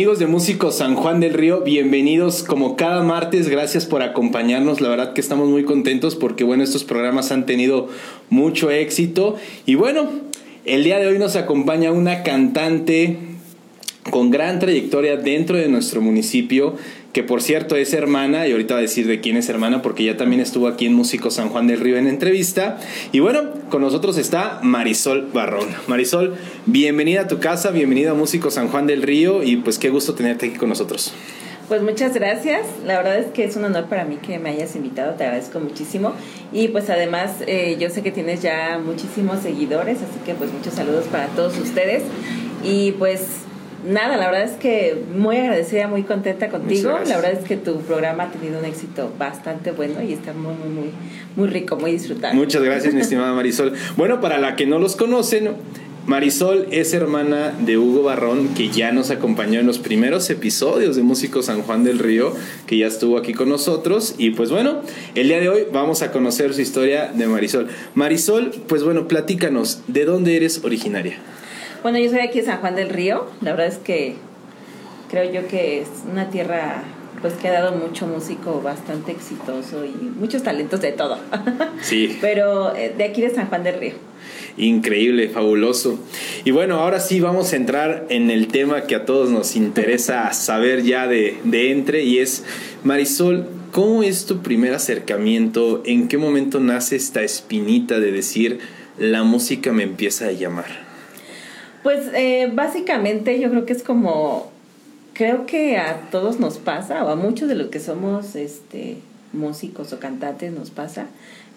Amigos de Músicos San Juan del Río, bienvenidos como cada martes, gracias por acompañarnos, la verdad que estamos muy contentos porque bueno, estos programas han tenido mucho éxito. Y bueno, el día de hoy nos acompaña una cantante con gran trayectoria dentro de nuestro municipio, que por cierto es hermana, y ahorita a decir de quién es hermana, porque ya también estuvo aquí en Músico San Juan del Río en entrevista. Y bueno, con nosotros está Marisol Barrón. Marisol, bienvenida a tu casa, bienvenida a Músico San Juan del Río, y pues qué gusto tenerte aquí con nosotros. Pues muchas gracias. La verdad es que es un honor para mí que me hayas invitado. Te agradezco muchísimo. Y pues además eh, yo sé que tienes ya muchísimos seguidores, así que pues muchos saludos para todos ustedes. Y pues nada, la verdad es que muy agradecida, muy contenta contigo. La verdad es que tu programa ha tenido un éxito bastante bueno y está muy, muy, muy, muy rico, muy disfrutable. Muchas gracias, mi estimada Marisol. Bueno, para la que no los conocen, Marisol es hermana de Hugo Barrón, que ya nos acompañó en los primeros episodios de Músico San Juan del Río, que ya estuvo aquí con nosotros. Y pues bueno, el día de hoy vamos a conocer su historia de Marisol. Marisol, pues bueno, platícanos, ¿de dónde eres originaria? Bueno, yo soy aquí de San Juan del Río. La verdad es que creo yo que es una tierra pues que ha dado mucho músico bastante exitoso y muchos talentos de todo. Sí. Pero eh, de aquí de San Juan del Río. Increíble, fabuloso. Y bueno, ahora sí vamos a entrar en el tema que a todos nos interesa saber ya de, de entre y es, Marisol, ¿cómo es tu primer acercamiento? ¿En qué momento nace esta espinita de decir, la música me empieza a llamar? Pues eh, básicamente yo creo que es como, creo que a todos nos pasa, o a muchos de los que somos este, músicos o cantantes nos pasa,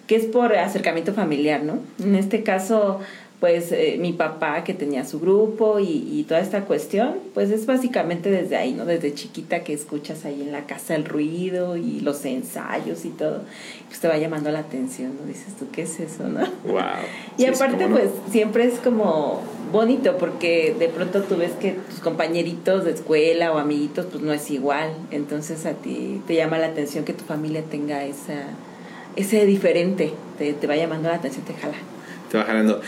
que es por acercamiento familiar, ¿no? En este caso, pues eh, mi papá que tenía su grupo y, toda esta cuestión, pues es básicamente desde ahí, ¿no? Desde chiquita que escuchas ahí en la casa el ruido y los ensayos y todo, pues te va llamando la atención, ¿no? Dices tú, ¿qué es eso, no? Wow. y aparte, pues siempre es como bonito porque de pronto tú ves que tus compañeritos de escuela o amiguitos, pues no es igual, entonces a ti te llama la atención que tu familia tenga esa, ese diferente, te, te va llamando la atención, te jala. Te va jalando.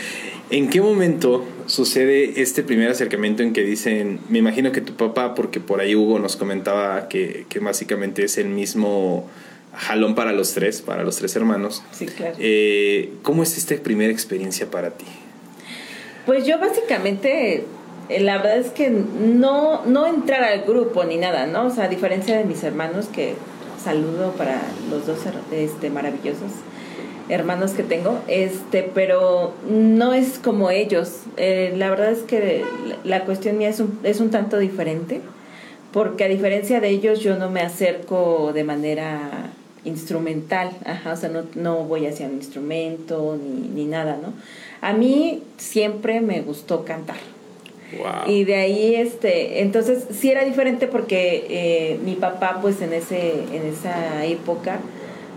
¿En qué momento sucede este primer acercamiento en que dicen, me imagino que tu papá, porque por ahí Hugo nos comentaba que, que básicamente es el mismo jalón para los tres, para los tres hermanos. Sí, claro. Eh, ¿Cómo es esta primera experiencia para ti? Pues yo básicamente, eh, la verdad es que no, no entrar al grupo ni nada, ¿no? O sea, a diferencia de mis hermanos, que saludo para los dos este, maravillosos hermanos que tengo, este, pero no es como ellos. Eh, la verdad es que la cuestión mía es un, es un tanto diferente, porque a diferencia de ellos yo no me acerco de manera instrumental, ajá, o sea, no, no voy hacia un instrumento ni, ni nada, ¿no? A mí siempre me gustó cantar. Wow. Y de ahí, este, entonces sí era diferente porque eh, mi papá, pues en, ese, en esa época,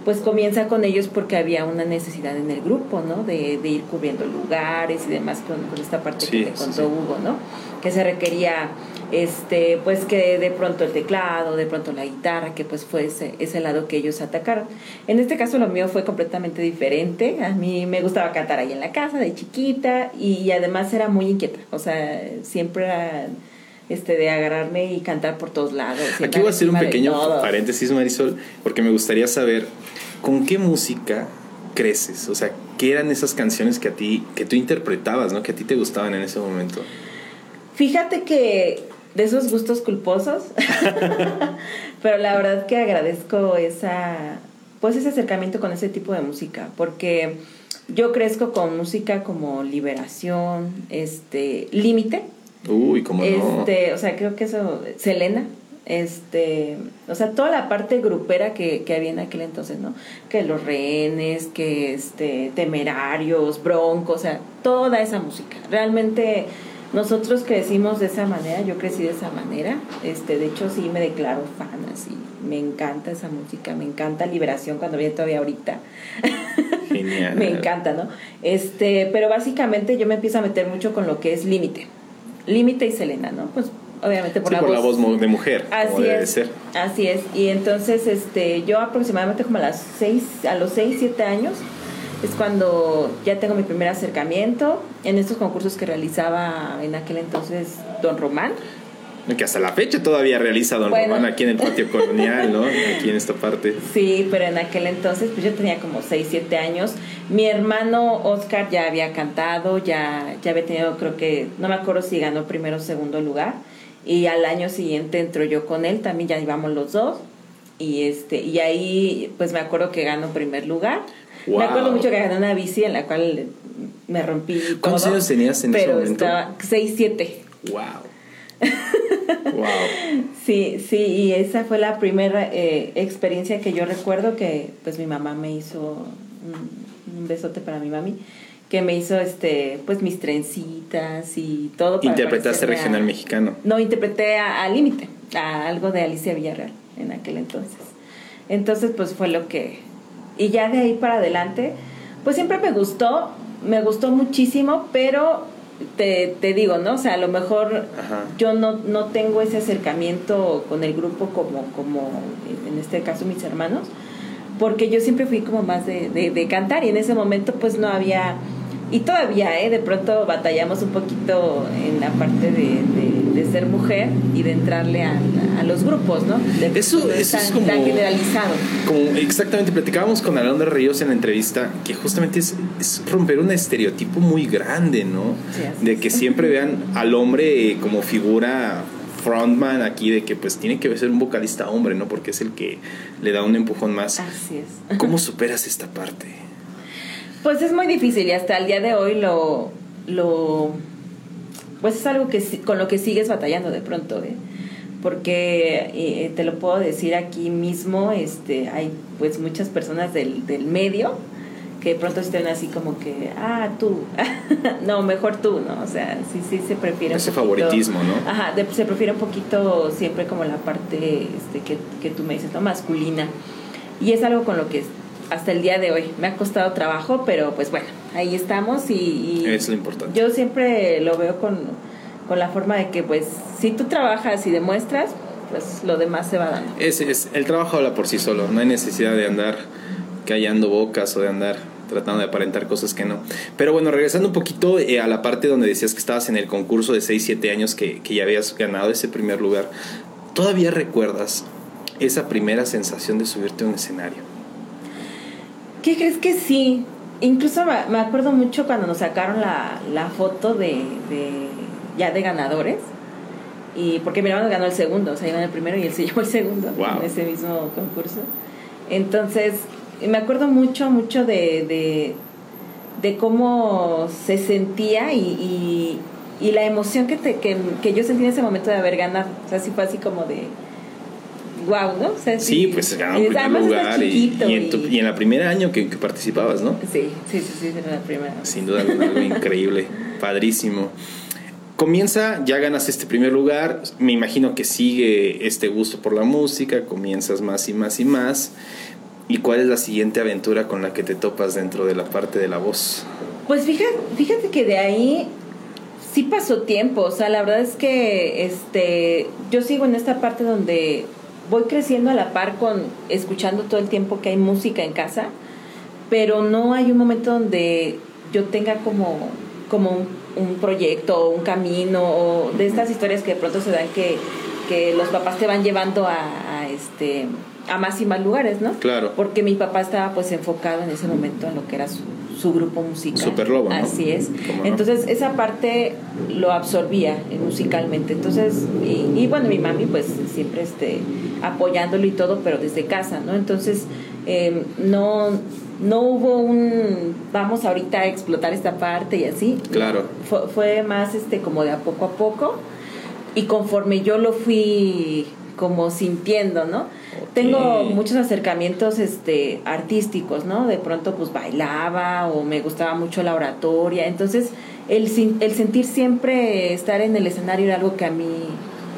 pues comienza con ellos porque había una necesidad en el grupo, ¿no? De, de ir cubriendo lugares y demás con, con esta parte que te contó Hugo, ¿no? Que se requería, este, pues que de pronto el teclado, de pronto la guitarra, que pues fue ese, ese lado que ellos atacaron. En este caso lo mío fue completamente diferente. A mí me gustaba cantar ahí en la casa de chiquita y además era muy inquieta, o sea, siempre era este, de agarrarme y cantar por todos lados. Aquí voy a hacer un pequeño paréntesis, Marisol, porque me gustaría saber ¿con qué música creces? O sea, ¿qué eran esas canciones que a ti, que tú interpretabas, ¿no? Que a ti te gustaban en ese momento. Fíjate que de esos gustos culposos, pero la verdad que agradezco esa, pues ese acercamiento con ese tipo de música, porque yo crezco con música como Liberación, este, Límite. Uy, cómo no. Este, o sea, creo que eso, Selena, este, o sea, toda la parte grupera que, que, había en aquel entonces, ¿no? Que los rehenes, que este, temerarios, broncos, o sea, toda esa música. Realmente nosotros crecimos de esa manera, yo crecí de esa manera, este, de hecho sí me declaro fan, así, me encanta esa música, me encanta Liberación cuando viene todavía ahorita. Genial. me encanta, ¿no? Este, pero básicamente yo me empiezo a meter mucho con lo que es límite. Límite y Selena, ¿no? Pues obviamente por, sí, la, por voz. la voz de mujer, así como debe es, ser. Así es. Y entonces este yo aproximadamente como a las seis, a los 6, 7 años es cuando ya tengo mi primer acercamiento en estos concursos que realizaba en aquel entonces Don Román. Que hasta la fecha todavía realiza Don Román aquí en el patio colonial, ¿no? Aquí en esta parte. Sí, pero en aquel entonces, pues yo tenía como 6, 7 años. Mi hermano Oscar ya había cantado, ya, ya había tenido, creo que, no me acuerdo si ganó primero o segundo lugar. Y al año siguiente entró yo con él, también ya íbamos los dos. Y, este, y ahí, pues me acuerdo que ganó primer lugar. Me acuerdo mucho que gané una bici en la cual me rompí. ¿Cuántos años tenías en pero ese momento? estaba 6, 7. ¡Wow! Wow. Sí, sí, y esa fue la primera eh, experiencia que yo recuerdo que pues mi mamá me hizo un, un, besote para mi mami, que me hizo este pues mis trencitas y todo. Para ¿Interpretaste regional mexicano? No, interpreté a Límite, a algo de Alicia Villarreal en aquel entonces. Entonces pues fue lo que... Y ya de ahí para adelante, pues siempre me gustó, me gustó muchísimo, pero te, te, digo, ¿no? O sea, a lo mejor yo no, no tengo ese acercamiento con el grupo como, como en este caso mis hermanos, porque yo siempre fui como más de, de, de cantar y en ese momento pues no había y todavía, ¿eh? De pronto batallamos un poquito en la parte de, de, ser mujer y de entrarle a, a los grupos, ¿no? De, eso, eso tan, es como, tan generalizado. Como exactamente, platicábamos con Alondra Ríos en la entrevista que justamente es, es romper un estereotipo muy grande, ¿no? Sí, de que siempre vean al hombre como figura frontman aquí de que pues tiene que ser un vocalista hombre, ¿no? Porque es el que le da un empujón más. Así es. ¿Cómo superas esta parte? Pues es muy difícil y hasta el día de hoy lo, lo pues es algo que con lo que sigues batallando de pronto, ¿eh? porque eh, te lo puedo decir aquí mismo, este, hay pues muchas personas del, del medio que de pronto estén así como que, ah, tú, no, mejor tú, ¿no? O sea, sí, sí se prefiere Ese favoritismo, ¿no? Ajá, de, se prefiere un poquito siempre como la parte este, que, que tú me dices, ¿no? Masculina. Y es algo con lo que hasta el día de hoy. Me ha costado trabajo, pero pues bueno, ahí estamos y, y es lo importante. Yo siempre lo veo con, con, la forma de que pues si tú trabajas y demuestras, pues lo demás se va dando. Es, es, el trabajo habla por sí solo, no hay necesidad de andar callando bocas o de andar tratando de aparentar cosas que no. Pero bueno, regresando un poquito eh, a la parte donde decías que estabas en el concurso de 6, 7 años que, que ya habías ganado ese primer lugar, ¿todavía recuerdas esa primera sensación de subirte a un escenario? ¿Qué crees que sí? Incluso me acuerdo mucho cuando nos sacaron la, la foto de, de, ya de ganadores. Y porque mi hermano ganó el segundo, o sea, ganó el primero y él se llevó el segundo wow. en ese mismo concurso. Entonces, me acuerdo mucho, mucho de, de, de cómo se sentía y, y, y la emoción que, te, que, que, yo sentí en ese momento de haber ganado. O sea, sí fue así como de wow, ¿no? O sea, sí, sí, pues ganó el primer lugar y, y, en tu, y, en la primera año que, que, participabas, ¿no? Sí, sí, sí, sí, en la primera. Sin duda alguna, algo increíble, padrísimo. Comienza, ya ganas este primer lugar, me imagino que sigue este gusto por la música, comienzas más y más y más. ¿Y cuál es la siguiente aventura con la que te topas dentro de la parte de la voz? Pues fíjate, fíjate que de ahí sí pasó tiempo, o sea, la verdad es que este yo sigo en esta parte donde voy creciendo a la par con escuchando todo el tiempo que hay música en casa, pero no hay un momento donde yo tenga como, como un, un proyecto o un camino o de estas historias que de pronto se dan que, que los papás te van llevando a, este a más y más lugares, ¿no? Claro. Porque mi papá estaba pues enfocado en ese momento en lo que era su, su grupo musical. Super Lobo, ¿no? Así es. Entonces no? esa parte lo absorbía musicalmente. Entonces, y, y, bueno, mi mami pues siempre este, apoyándolo y todo, pero desde casa, ¿no? Entonces, eh, no, no hubo un vamos ahorita a explotar esta parte y así. Claro. Fue, fue más este como de a poco a poco. Y conforme yo lo fui como sintiendo, ¿no? Tengo muchos acercamientos este, artísticos, ¿no? De pronto pues bailaba o me gustaba mucho la oratoria. Entonces, el, el sentir siempre estar en el escenario era algo que a mí...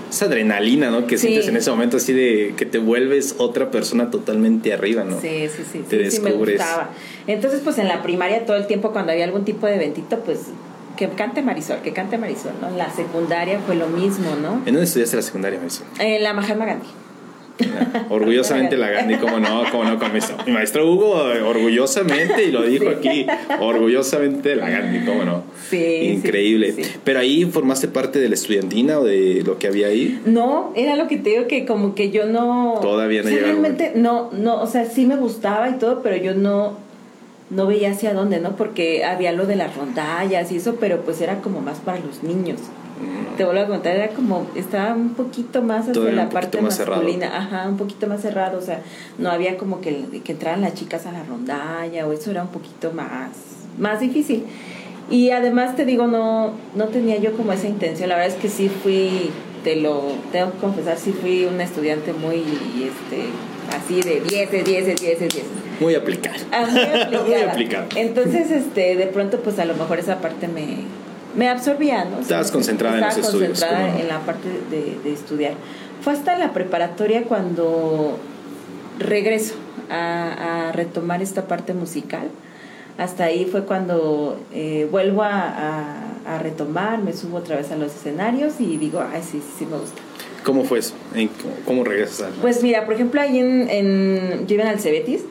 Esa adrenalina, ¿no? Que sí. sientes en ese momento así de que te vuelves otra persona totalmente arriba, ¿no? Sí, sí, sí. Te sí, descubres. Sí me gustaba. Entonces, pues en la primaria todo el tiempo cuando había algún tipo de eventito, pues que cante Marisol, que cante Marisol, ¿no? En la secundaria fue lo mismo, ¿no? ¿En dónde estudiaste la secundaria, Marisol? En la Mahatma Gandhi. Orgullosamente la Gandhi, cómo no, cómo no, con mi, maestro Hugo, orgullosamente, y lo dijo aquí, orgullosamente la Gandhi, cómo no. Sí. Increíble. Pero ahí formaste parte de la estudiantina o de lo que había ahí. No, era lo que te digo que como que yo no. Todavía no Realmente, no, no, o sea, sí me gustaba y todo, pero yo no no veía hacia dónde, ¿no? Porque había lo de las rondallas y eso, pero pues era como más para los niños. Te vuelvo a contar, era como, estaba un poquito más hacia la parte masculina, ajá, un poquito más cerrado, o sea, no había como que, que entraran las chicas a la rondalla, o eso era un poquito más, más difícil. Y además te digo, no, no tenía yo como esa intención, la verdad es que sí fui, te lo tengo que confesar, sí fui una estudiante muy, este, así de 10, de 10, de 10, de 10. Muy aplicada. Ah, muy aplicada. Entonces, este, de pronto, pues a lo mejor esa parte me, me absorbía, ¿no? Estabas concentrada en los estudios. concentrada en la parte de, estudiar. Fue hasta la preparatoria cuando regreso a, retomar esta parte musical. Hasta ahí fue cuando eh, vuelvo a, retomar, me subo otra vez a los escenarios y digo, ay, sí, sí, me gusta. ¿Cómo fue eso? ¿Cómo regresas? Pues mira, por ejemplo, ahí en, en yo iba al Cebetis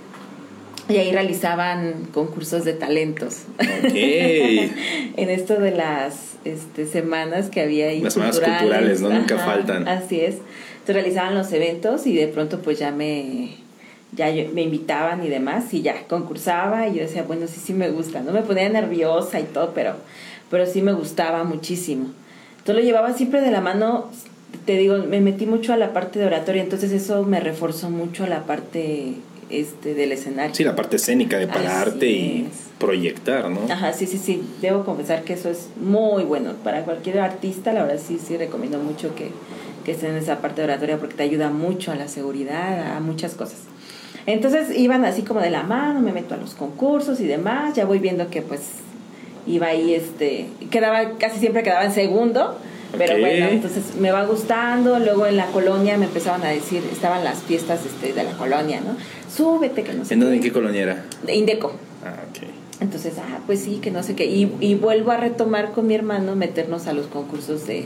y ahí realizaban concursos de talentos. en esto de las este, semanas que había ahí. Las semanas culturales, ¿no? Nunca faltan. Así es. Entonces realizaban los eventos y de pronto pues ya me ya me invitaban y demás y ya concursaba y yo decía, bueno, sí, sí me gusta, no me ponía nerviosa y todo, pero, pero sí me gustaba muchísimo. Entonces lo llevaba siempre de la mano, te digo, me metí mucho a la parte de oratoria, entonces eso me reforzó mucho a la parte este, del escenario. Sí, la parte escénica de pararte y proyectar, ¿no? Ajá, sí, sí, sí. Debo confesar que eso es muy bueno. Para cualquier artista, la verdad sí, sí recomiendo mucho que, que esté en esa parte de oratoria porque te ayuda mucho a la seguridad, a muchas cosas. Entonces iban así como de la mano, me meto a los concursos y demás, ya voy viendo que pues iba ahí, este, quedaba, casi siempre quedaba en segundo, pero bueno, entonces me va gustando. Luego en la colonia me empezaban a decir, estaban las fiestas este, de la colonia, ¿no? Súbete, que no sé. ¿En dónde, en qué colonia era? De Indeco. Ah, ok. Entonces, ah, pues sí, que no sé qué. Y, y vuelvo a retomar con mi hermano meternos a los concursos de,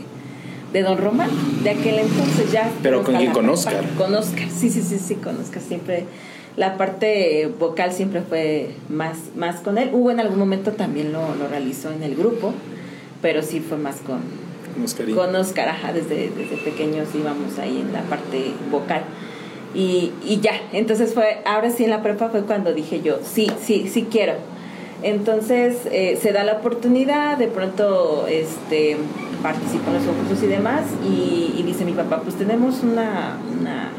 de Don Román, de aquel entonces ya. ¿Pero con quién? ¿Con Oscar? Con Oscar, sí, sí, sí, sí, con Oscar. Siempre, la parte vocal siempre fue más, más con él. Hubo en algún momento también lo, lo realizó en el grupo, pero sí fue más con, con Oscar, ajá, desde, desde pequeños íbamos ahí en la parte vocal. Y, y ya, entonces fue, ahora sí en la prepa fue cuando dije yo, sí, sí, sí quiero. Entonces eh, se da la oportunidad, de pronto este, participo en los concursos y demás, y, y dice mi papá, pues tenemos una, una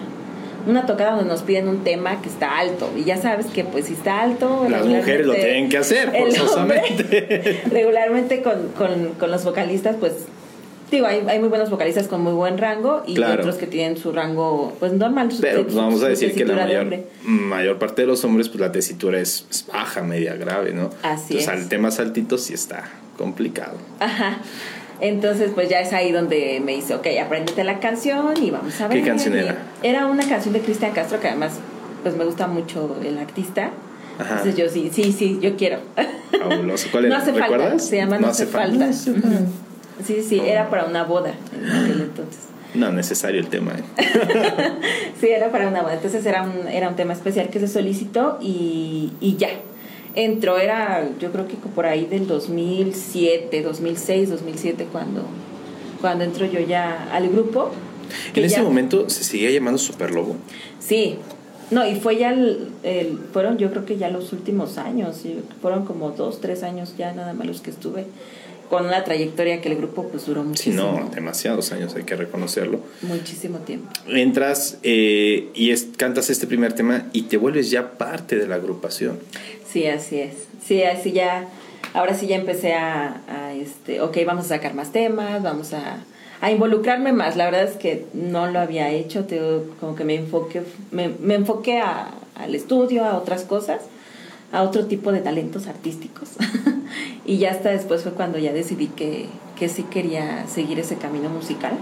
una tocada donde nos piden un tema que está alto. Y ya sabes que pues si está alto... Las mujeres lo tienen que hacer, forzosamente. regularmente con, con, con, los vocalistas pues Digo, hay, hay muy buenos vocalistas con muy buen rango y otros que tienen su rango pues normal. Pero pues, vamos a decir que la mayor, mayor parte de los hombres pues la tesitura es, baja, media, grave, ¿no? Así Entonces al tema saltito sí está complicado. Ajá. Entonces, pues ya es ahí donde me dice, ok, apréndete la canción y vamos a ver. ¿Qué canción era? Era una canción de Cristian Castro que además, pues me gusta mucho el artista. Ajá. Entonces yo sí, sí, sí, yo quiero. Fabuloso. ¿Cuál era? No hace ¿Recuerdas? falta. Se llama No, hace falta. Sí, sí, era para una boda en aquel entonces. No, necesario el tema. ¿eh? sí, era para una boda. Entonces era un, era un tema especial que se solicitó y, y ya. Entró, era yo creo que por ahí del 2007, 2006, 2007 cuando, cuando entro yo ya al grupo. ¿En ese momento se seguía llamando Super Lobo? Sí, no, y fue ya, el, fueron yo creo que ya los últimos años, fueron como dos, tres años ya nada más los que estuve con una trayectoria que el grupo pues duró muchísimo. Sí, no, demasiados años, hay que reconocerlo. Muchísimo tiempo. Entras eh, y cantas este primer tema y te vuelves ya parte de la agrupación. Sí, así es. Sí, así ya, ahora sí ya empecé a, este, ok, vamos a sacar más temas, vamos a, a, involucrarme más. La verdad es que no lo había hecho, como que me enfoqué, me, me enfoqué a, al estudio, a otras cosas, a otro tipo de talentos artísticos. Y ya hasta después fue cuando ya decidí que, que sí quería seguir ese camino musical.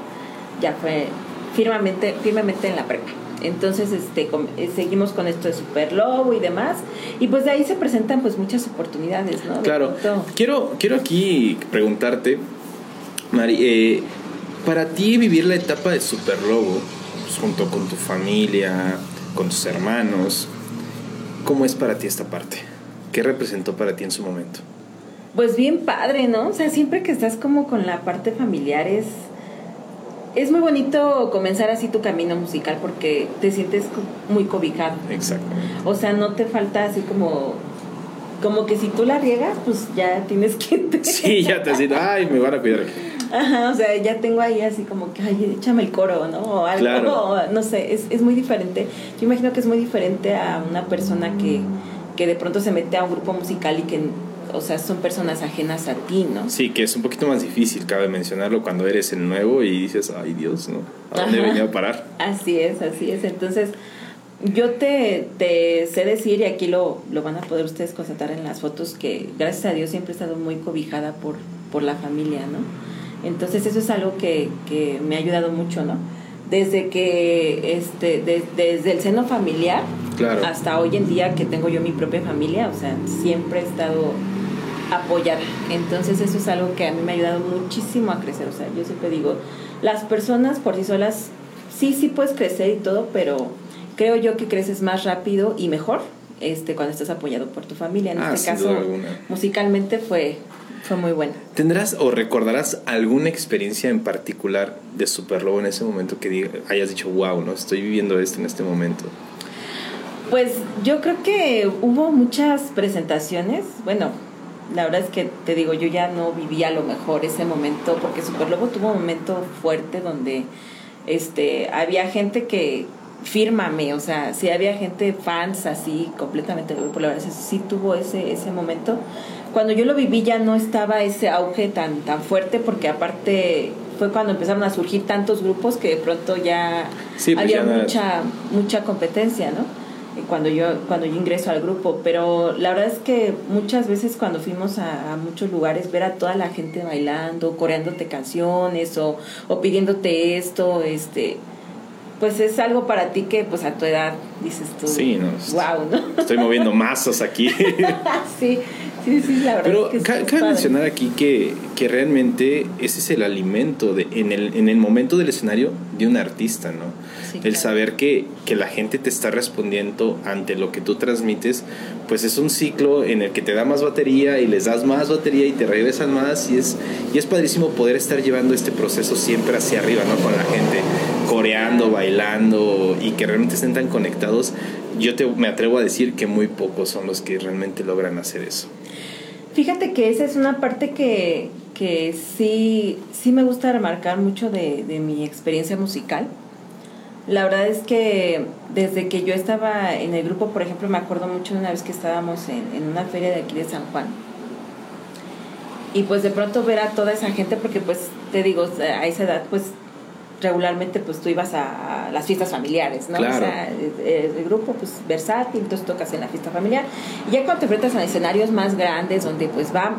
Ya fue firmemente, firmemente en la prepa. Entonces, este, eh, seguimos con esto de Super Lobo y demás. Y pues de ahí se presentan pues muchas oportunidades, ¿no? claro. Quiero, quiero aquí preguntarte, Mari, eh, para ti vivir la etapa de Super Lobo, pues, junto con tu familia, con tus hermanos. ¿Cómo es para ti esta parte? ¿Qué representó para ti en su momento? Pues bien padre, ¿no? O sea, siempre que estás como con la parte familiar es, es muy bonito comenzar así tu camino musical porque te sientes muy cobijado. Exacto. O sea, no te falta así como como que si tú la riegas, pues ya tienes que... Sí, ya te decís, ay, me van a cuidar. Ajá, o sea, ya tengo ahí así como que, ay, échame el coro, ¿no? O algo, no sé, es, es muy diferente. Yo imagino que es muy diferente a una persona que, que de pronto se mete a un grupo musical y que o sea, son personas ajenas a ti, ¿no? Sí, que es un poquito más difícil, cabe mencionarlo, cuando eres el nuevo y dices, ay Dios, ¿no? ¿A dónde he venido a parar? Así es, así es. Entonces, yo te, te sé decir, y aquí lo, lo van a poder ustedes constatar en las fotos, que gracias a Dios siempre he estado muy cobijada por, por la familia, ¿no? Entonces, eso es algo que, que me ha ayudado mucho, ¿no? Desde que, este, desde el seno familiar, hasta hoy en día que tengo yo mi propia familia, o sea, siempre he estado apoyar. Entonces eso es algo que a mí me ha ayudado muchísimo a crecer. O sea, yo siempre digo, las personas por sí solas, sí, sí puedes crecer y todo, pero creo yo que creces más rápido y mejor este, cuando estás apoyado por tu familia. En ah, este caso, musicalmente fue, fue muy buena. ¿Tendrás o recordarás alguna experiencia en particular de Superlobo en ese momento que hayas dicho, wow, no estoy viviendo esto en este momento? Pues yo creo que hubo muchas presentaciones, bueno, la verdad es que te digo, yo ya no vivía a lo mejor ese momento, porque Superlobo tuvo un momento fuerte donde este, había gente que, fírmame, o sea, si había gente fans así completamente por la verdad sí tuvo ese, ese momento. Cuando yo lo viví ya no estaba ese auge tan, tan fuerte, porque aparte fue cuando empezaron a surgir tantos grupos que de pronto ya pues había mucha, mucha competencia, ¿no? Cuando yo, cuando yo ingreso al grupo, pero la verdad es que muchas veces cuando fuimos a, muchos lugares, ver a toda la gente bailando, coreándote canciones o, o pidiéndote esto, este pues es algo para ti que pues a tu edad dices tú, sí, no, wow, ¿no? Estoy moviendo masas aquí. sí, sí, sí, la verdad. Pero es que cabe mencionar aquí que, que, realmente ese es el alimento de, en, el, en el momento del escenario de un artista, ¿no? El saber que, que, la gente te está respondiendo ante lo que tú transmites, pues es un ciclo en el que te da más batería y les das más batería y te regresan más y es, y es padrísimo poder estar llevando este proceso siempre hacia arriba, ¿no? Con la gente, coreando, bailando y que realmente estén tan conectados. Yo te, me atrevo a decir que muy pocos son los que realmente logran hacer eso. Fíjate que esa es una parte que, que sí, sí me gusta remarcar mucho de, de mi experiencia musical la verdad es que desde que yo estaba en el grupo, por ejemplo, me acuerdo mucho de una vez que estábamos en, en una feria de aquí de San Juan. Y pues de pronto ver a toda esa gente, porque pues te digo, a esa edad pues regularmente pues tú ibas a, las fiestas familiares, ¿no? O sea, el, grupo pues versátil, entonces tocas en la fiesta familiar. Y ya cuando te enfrentas a escenarios más grandes donde pues va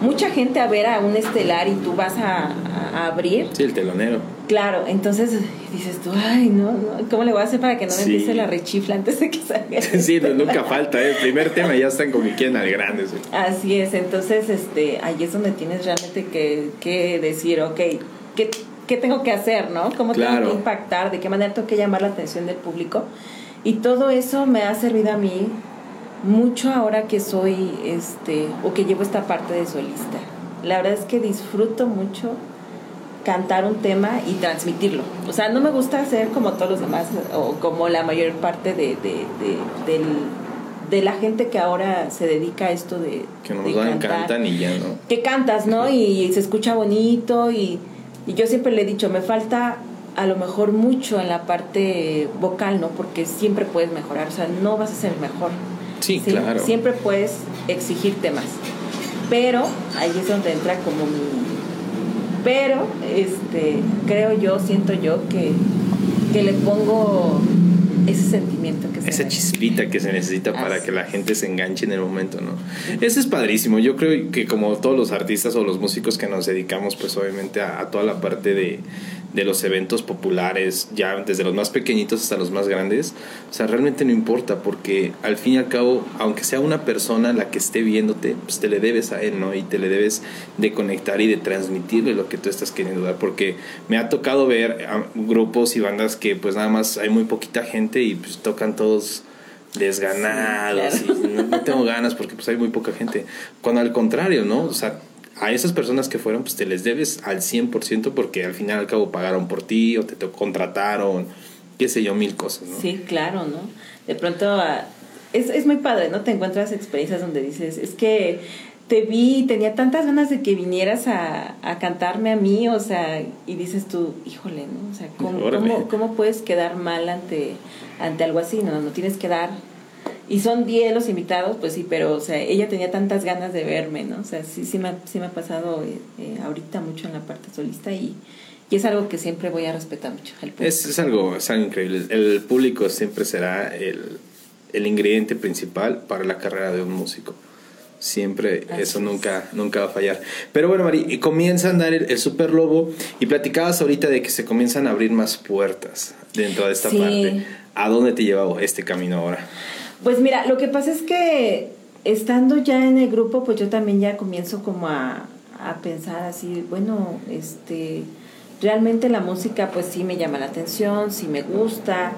mucha gente a ver a un estelar y tú vas a, a abrir. Sí, el telonero Claro, entonces dices tú, ay, no, no, ¿cómo le voy a hacer para que no me empiece la rechifla antes de que salga? sí, nunca falta, ¿eh? el primer tema ya están como que quieren al grande. Así es, entonces este, ahí es donde tienes realmente que, que decir, ok, ¿qué, ¿qué, tengo que hacer, no? ¿Cómo tengo que impactar? ¿De qué manera tengo que llamar la atención del público? Y todo eso me ha servido a mí mucho ahora que soy, este, o que llevo esta parte de solista. La verdad es que disfruto mucho cantar un tema y transmitirlo. O sea, no me gusta hacer como todos los demás o como la mayor parte de, de, de, de la gente que ahora se dedica a esto de... Que nos dan, cantan y ya, ¿no? Que cantas, ¿no? Y se escucha bonito y, y yo siempre le he dicho, me falta a lo mejor mucho en la parte vocal, ¿no? Porque siempre puedes mejorar, o sea, no vas a ser mejor. Sí, claro. Siempre puedes exigirte más. Pero ahí es donde entra como mi pero este, creo yo, siento yo que, que le pongo ese sentimiento que esa chispita que se necesita para que la gente se enganche en el momento, ¿no? Eso es padrísimo. Yo creo que como todos los artistas o los músicos que nos dedicamos, pues obviamente a toda la parte de de los eventos populares, ya desde los más pequeñitos hasta los más grandes, o sea, realmente no importa, porque al fin y al cabo, aunque sea una persona la que esté viéndote, pues te le debes a él, ¿no? Y te le debes de conectar y de transmitirle lo que tú estás queriendo dar, porque me ha tocado ver grupos y bandas que pues nada más hay muy poquita gente y pues tocan todos desganados y no, no, tengo ganas porque pues hay muy poca gente. Cuando al contrario, ¿no? O sea, a esas personas que fueron, pues te les debes al 100% porque al final al cabo pagaron por ti o te, contrataron, qué sé yo, mil cosas, ¿no? Sí, claro, ¿no? De pronto ah, es, es muy padre, ¿no? Te encuentras experiencias donde dices, es que te vi, tenía tantas ganas de que vinieras a, a cantarme a mí, o sea, y dices tú, híjole, ¿no? O sea, ¿cómo, cómo, cómo puedes quedar mal ante, ante algo así? No, no tienes que dar y son 10 los invitados, pues sí, pero o sea, ella tenía tantas ganas de verme, ¿no? O sea, sí, sí, me, ha, sí me ha pasado eh, eh, ahorita mucho en la parte solista y, y, es algo que siempre voy a respetar mucho. es, es, algo, es algo increíble. El público siempre será el, el ingrediente principal para la carrera de un músico. Siempre, eso nunca, nunca va a fallar. Pero bueno, Mari, comienza a andar el, Super Lobo y platicabas ahorita de que se comienzan a abrir más puertas dentro de esta parte. ¿A dónde te lleva este camino ahora? Pues mira, lo que pasa es que estando ya en el grupo, pues yo también ya comienzo como a, a pensar así, bueno, este, realmente la música pues sí me llama la atención, sí me gusta.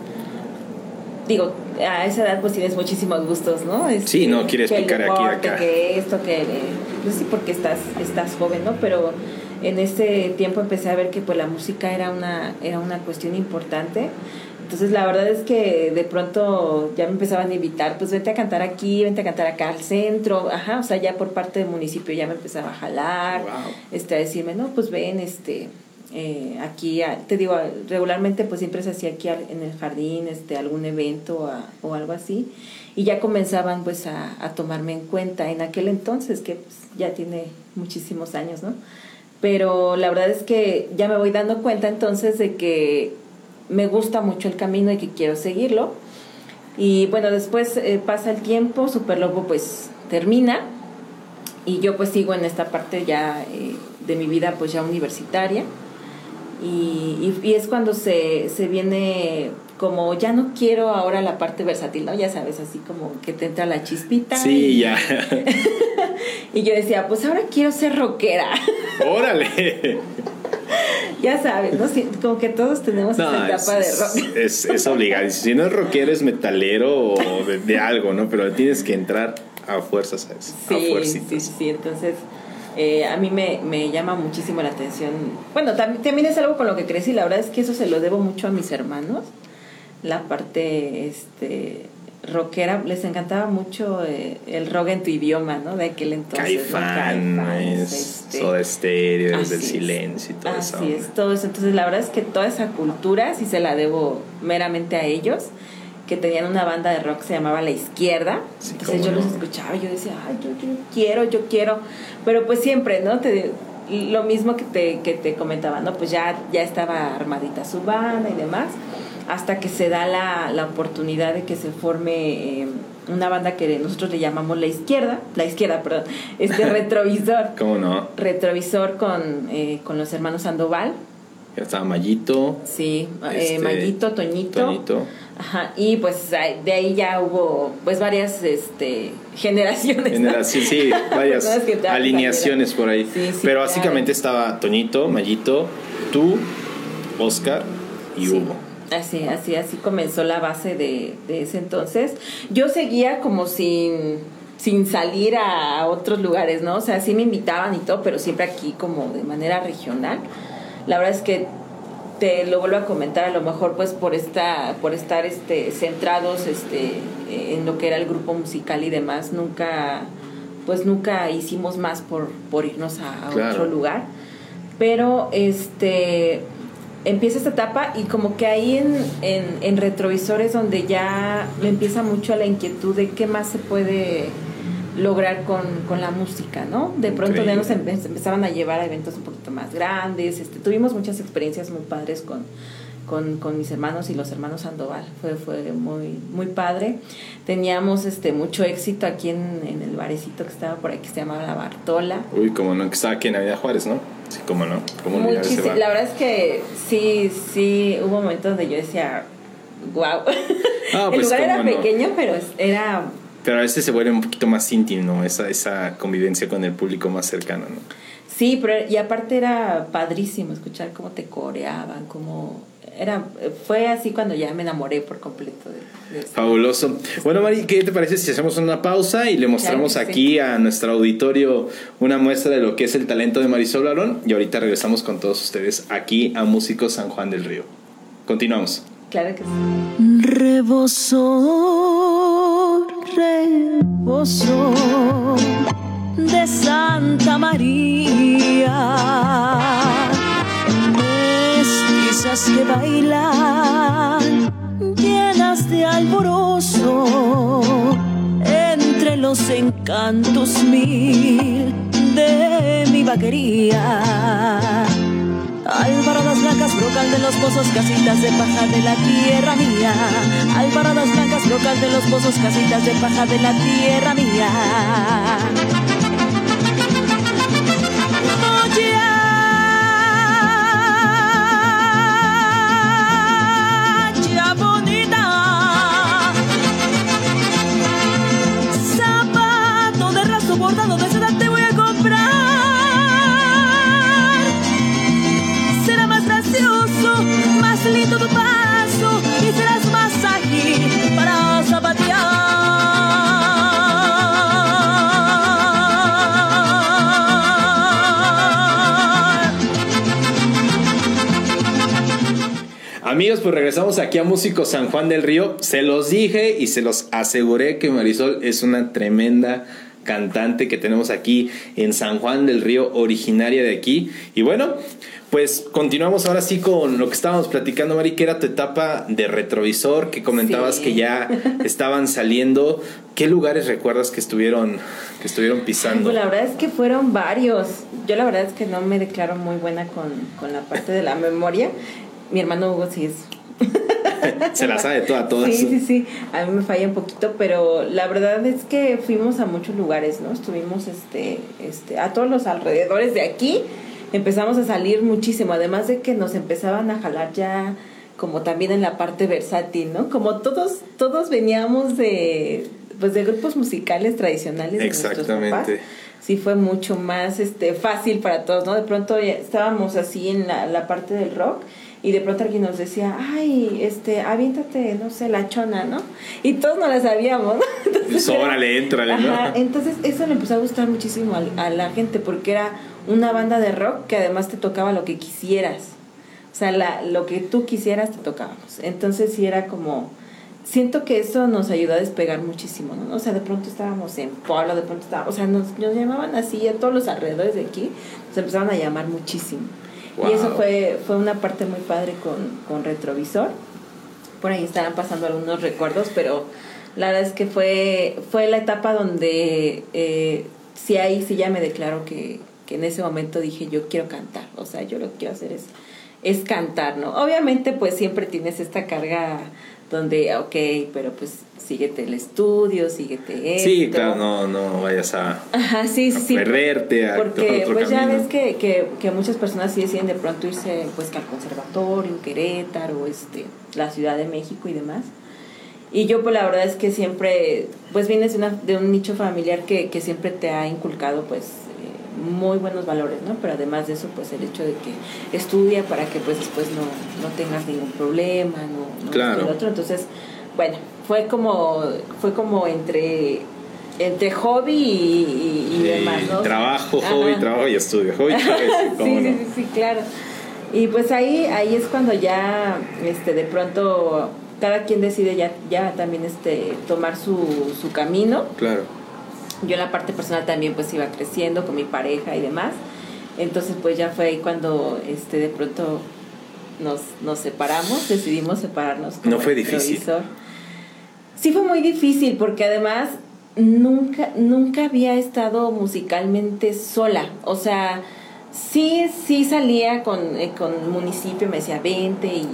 Digo, a esa edad pues tienes muchísimos gustos, ¿no? Este, sí, no quieres picar aquí acá. Que esto, que pues sí, porque estás, estás joven, ¿no? Pero en ese tiempo empecé a ver que pues la música era una, era una cuestión importante entonces la verdad es que de pronto ya me empezaban a invitar, pues vente a cantar aquí, vente a cantar acá al centro, ajá, o sea, ya por parte del municipio ya me empezaba a jalar, este, a decirme, no, pues ven, este, eh, aquí, te digo, regularmente pues siempre se hacía aquí en el jardín, este, algún evento o algo así, y ya comenzaban pues a, a, tomarme en cuenta en aquel entonces, que pues, ya tiene muchísimos años, ¿no? Pero la verdad es que ya me voy dando cuenta entonces de que me gusta mucho el camino y que quiero seguirlo. Y bueno, después eh, pasa el tiempo, Super Lobo pues termina y yo pues sigo en esta parte ya eh, de mi vida pues ya universitaria. Y, y, es cuando se, se, viene como ya no quiero ahora la parte versátil, ¿no? Ya sabes, así como que te entra la chispita. Sí, ya. y yo decía, pues ahora quiero ser rockera. Órale ya sabes, ¿no? como que todos tenemos esa etapa de rock. Es, es obligado. Si no es rockero, es metalero o de, algo, ¿no? Pero tienes que entrar a fuerzas a eso. Sí, sí, sí. Entonces, eh, a mí me, me, llama muchísimo la atención. Bueno, también, también es algo con lo que crecí. La verdad es que eso se lo debo mucho a mis hermanos. La parte, este rockera, les encantaba mucho eh, el rock en tu idioma, ¿no? De aquel entonces. Caifán, este, Soda Stereo, desde el silencio y todo eso. Así es, todo eso. Entonces, la verdad es que toda esa cultura sí se la debo meramente a ellos, que tenían una banda de rock que se llamaba La Izquierda. Entonces, yo los escuchaba y yo decía, ay, yo, yo, quiero, yo quiero. Pero pues siempre, ¿no? Te, lo mismo que te, que te comentaba, ¿no? Pues ya, ya estaba armadita su banda y demás hasta que se da la, la oportunidad de que se forme eh, una banda que nosotros le llamamos La Izquierda, La Izquierda, perdón, este Retrovisor. ¿Cómo no? Retrovisor con, eh, con los hermanos Sandoval. Estaba Mayito. Sí, eh, este, Mayito, Toñito. Toñito. Ajá, y pues de ahí ya hubo pues varias este, generaciones. Generación, sí, varias alineaciones por ahí. Pero básicamente estaba Toñito, Mayito, tú, Oscar y Hugo. Así, así, así comenzó la base de, de ese entonces. Yo seguía como sin, sin salir a otros lugares, ¿no? O sea, sí me invitaban y todo, pero siempre aquí como de manera regional. La verdad es que te lo vuelvo a comentar, a lo mejor pues por esta, por estar este, centrados este, en lo que era el grupo musical y demás, nunca, pues nunca hicimos más por, por irnos a, otro lugar. Pero este empieza esta etapa y como que ahí en, en, retrovisores donde ya me empieza mucho la inquietud de qué más se puede lograr con, la música, ¿no? De pronto ya nos empezaban a llevar a eventos un poquito más grandes, este, tuvimos muchas experiencias muy padres con, con, con, mis hermanos y los hermanos Sandoval. Fue, fue muy, muy padre. Teníamos este mucho éxito aquí en, en el barecito que estaba por aquí, que se llamaba La Bartola. Uy, como no, que estaba aquí en Avenida Juárez, ¿no? Sí, cómo no. ¿Cómo La verdad es que sí, sí, hubo momentos donde yo decía, wow. Ah, el pues, lugar era pequeño, pero era... Pero a veces se vuelve un poquito más íntimo, ¿no? Esa, esa convivencia con el público más cercano, ¿no? Sí, pero y aparte era padrísimo escuchar cómo te coreaban, cómo era fue así cuando ya me enamoré por completo de, Fabuloso. Bueno, Mari, ¿qué te parece si hacemos una pausa y le mostramos aquí a nuestro auditorio una muestra de lo que es el talento de Marisol Barón y ahorita regresamos con todos ustedes aquí a Músicos San Juan del Río. Continuamos. Claro que sí. Rebozo, rebozo de Santa María. Mestizas que bailan llenas de alborozo entre los encantos mil de mi vaquería. Albaradas blancas, brocal de los pozos, casitas de paja de la tierra mía. Albaradas blancas, brocal de los pozos, casitas de paja de la tierra mía. Aquí a Músico San Juan del Río. Se los dije y se los aseguré que Marisol es una tremenda cantante que tenemos aquí en San Juan del Río, originaria de aquí. Y bueno, pues continuamos ahora sí con lo que estábamos platicando, Mari, que era tu etapa de retrovisor, que comentabas que ya estaban saliendo. ¿Qué lugares recuerdas que estuvieron, que estuvieron pisando? Pues la verdad es que fueron varios. Yo la verdad es que no me declaro muy buena con, con la parte de la memoria. Mi hermano Hugo sí es. Se la sabe toda, todas. Sí, sí, sí. A mí me falla un poquito, pero la verdad es que fuimos a muchos lugares, ¿no? Estuvimos este, este, a todos los alrededores de aquí. Empezamos a salir muchísimo, además de que nos empezaban a jalar ya como también en la parte versátil, ¿no? Como todos, todos veníamos de, pues de grupos musicales tradicionales. Exactamente. sí fue mucho más este, fácil para todos, ¿no? De pronto ya estábamos así en la, la parte del rock y de pronto alguien nos decía, ay, este, aviéntate, no sé, la chona, ¿no? Y todos no la sabíamos, ¿no? Entonces, órale, entrale, ¿no? entonces eso le empezó a gustar muchísimo a, la gente porque era una banda de rock que además te tocaba lo que quisieras. O sea, la, lo que tú quisieras te tocábamos. Entonces sí era como siento que eso nos ayudó a despegar muchísimo, ¿no? O sea, de pronto estábamos en Pueblo, de pronto estábamos, o sea, nos, nos llamaban así a todos los alrededores de aquí, nos empezaban a llamar muchísimo. Y eso fue, fue una parte muy padre con, Retrovisor. Por ahí estaban pasando algunos recuerdos, pero la verdad es que fue, fue la etapa donde eh, sí ahí sí ya me declaro que, en ese momento dije yo quiero cantar. O sea, yo lo que quiero hacer es, es cantar, ¿no? Obviamente pues siempre tienes esta carga donde, ok, pero pues síguete el estudio, síguete esto. Sí, claro, no, no vayas a, Ajá, sí, sí, perderte. A porque pues ya ves que, que, que, muchas personas sí deciden de pronto irse pues al conservatorio, Querétaro, este, la Ciudad de México y demás. Y yo pues la verdad es que siempre, pues vienes de, una, de un nicho familiar que, que siempre te ha inculcado pues muy buenos valores, ¿no? Pero además de eso, pues el hecho de que estudia para que pues después no, no tengas ningún problema, no, claro. otro. Entonces, bueno, fue como, fue como entre entre hobby y, demás, ¿no? Trabajo, hobby, trabajo y estudio. Hobby, sí, sí, sí, claro. Y pues ahí, ahí es cuando ya, este, de pronto, cada quien decide ya, ya también este, tomar su, su camino. Claro yo en la parte personal también pues iba creciendo con mi pareja y demás. Entonces pues ya fue ahí cuando este de pronto nos, nos separamos, decidimos separarnos. no fue difícil. Sí fue muy difícil porque además nunca, nunca había estado musicalmente sola. O sea, sí, sí salía con, eh, con municipio, me decía, vente y,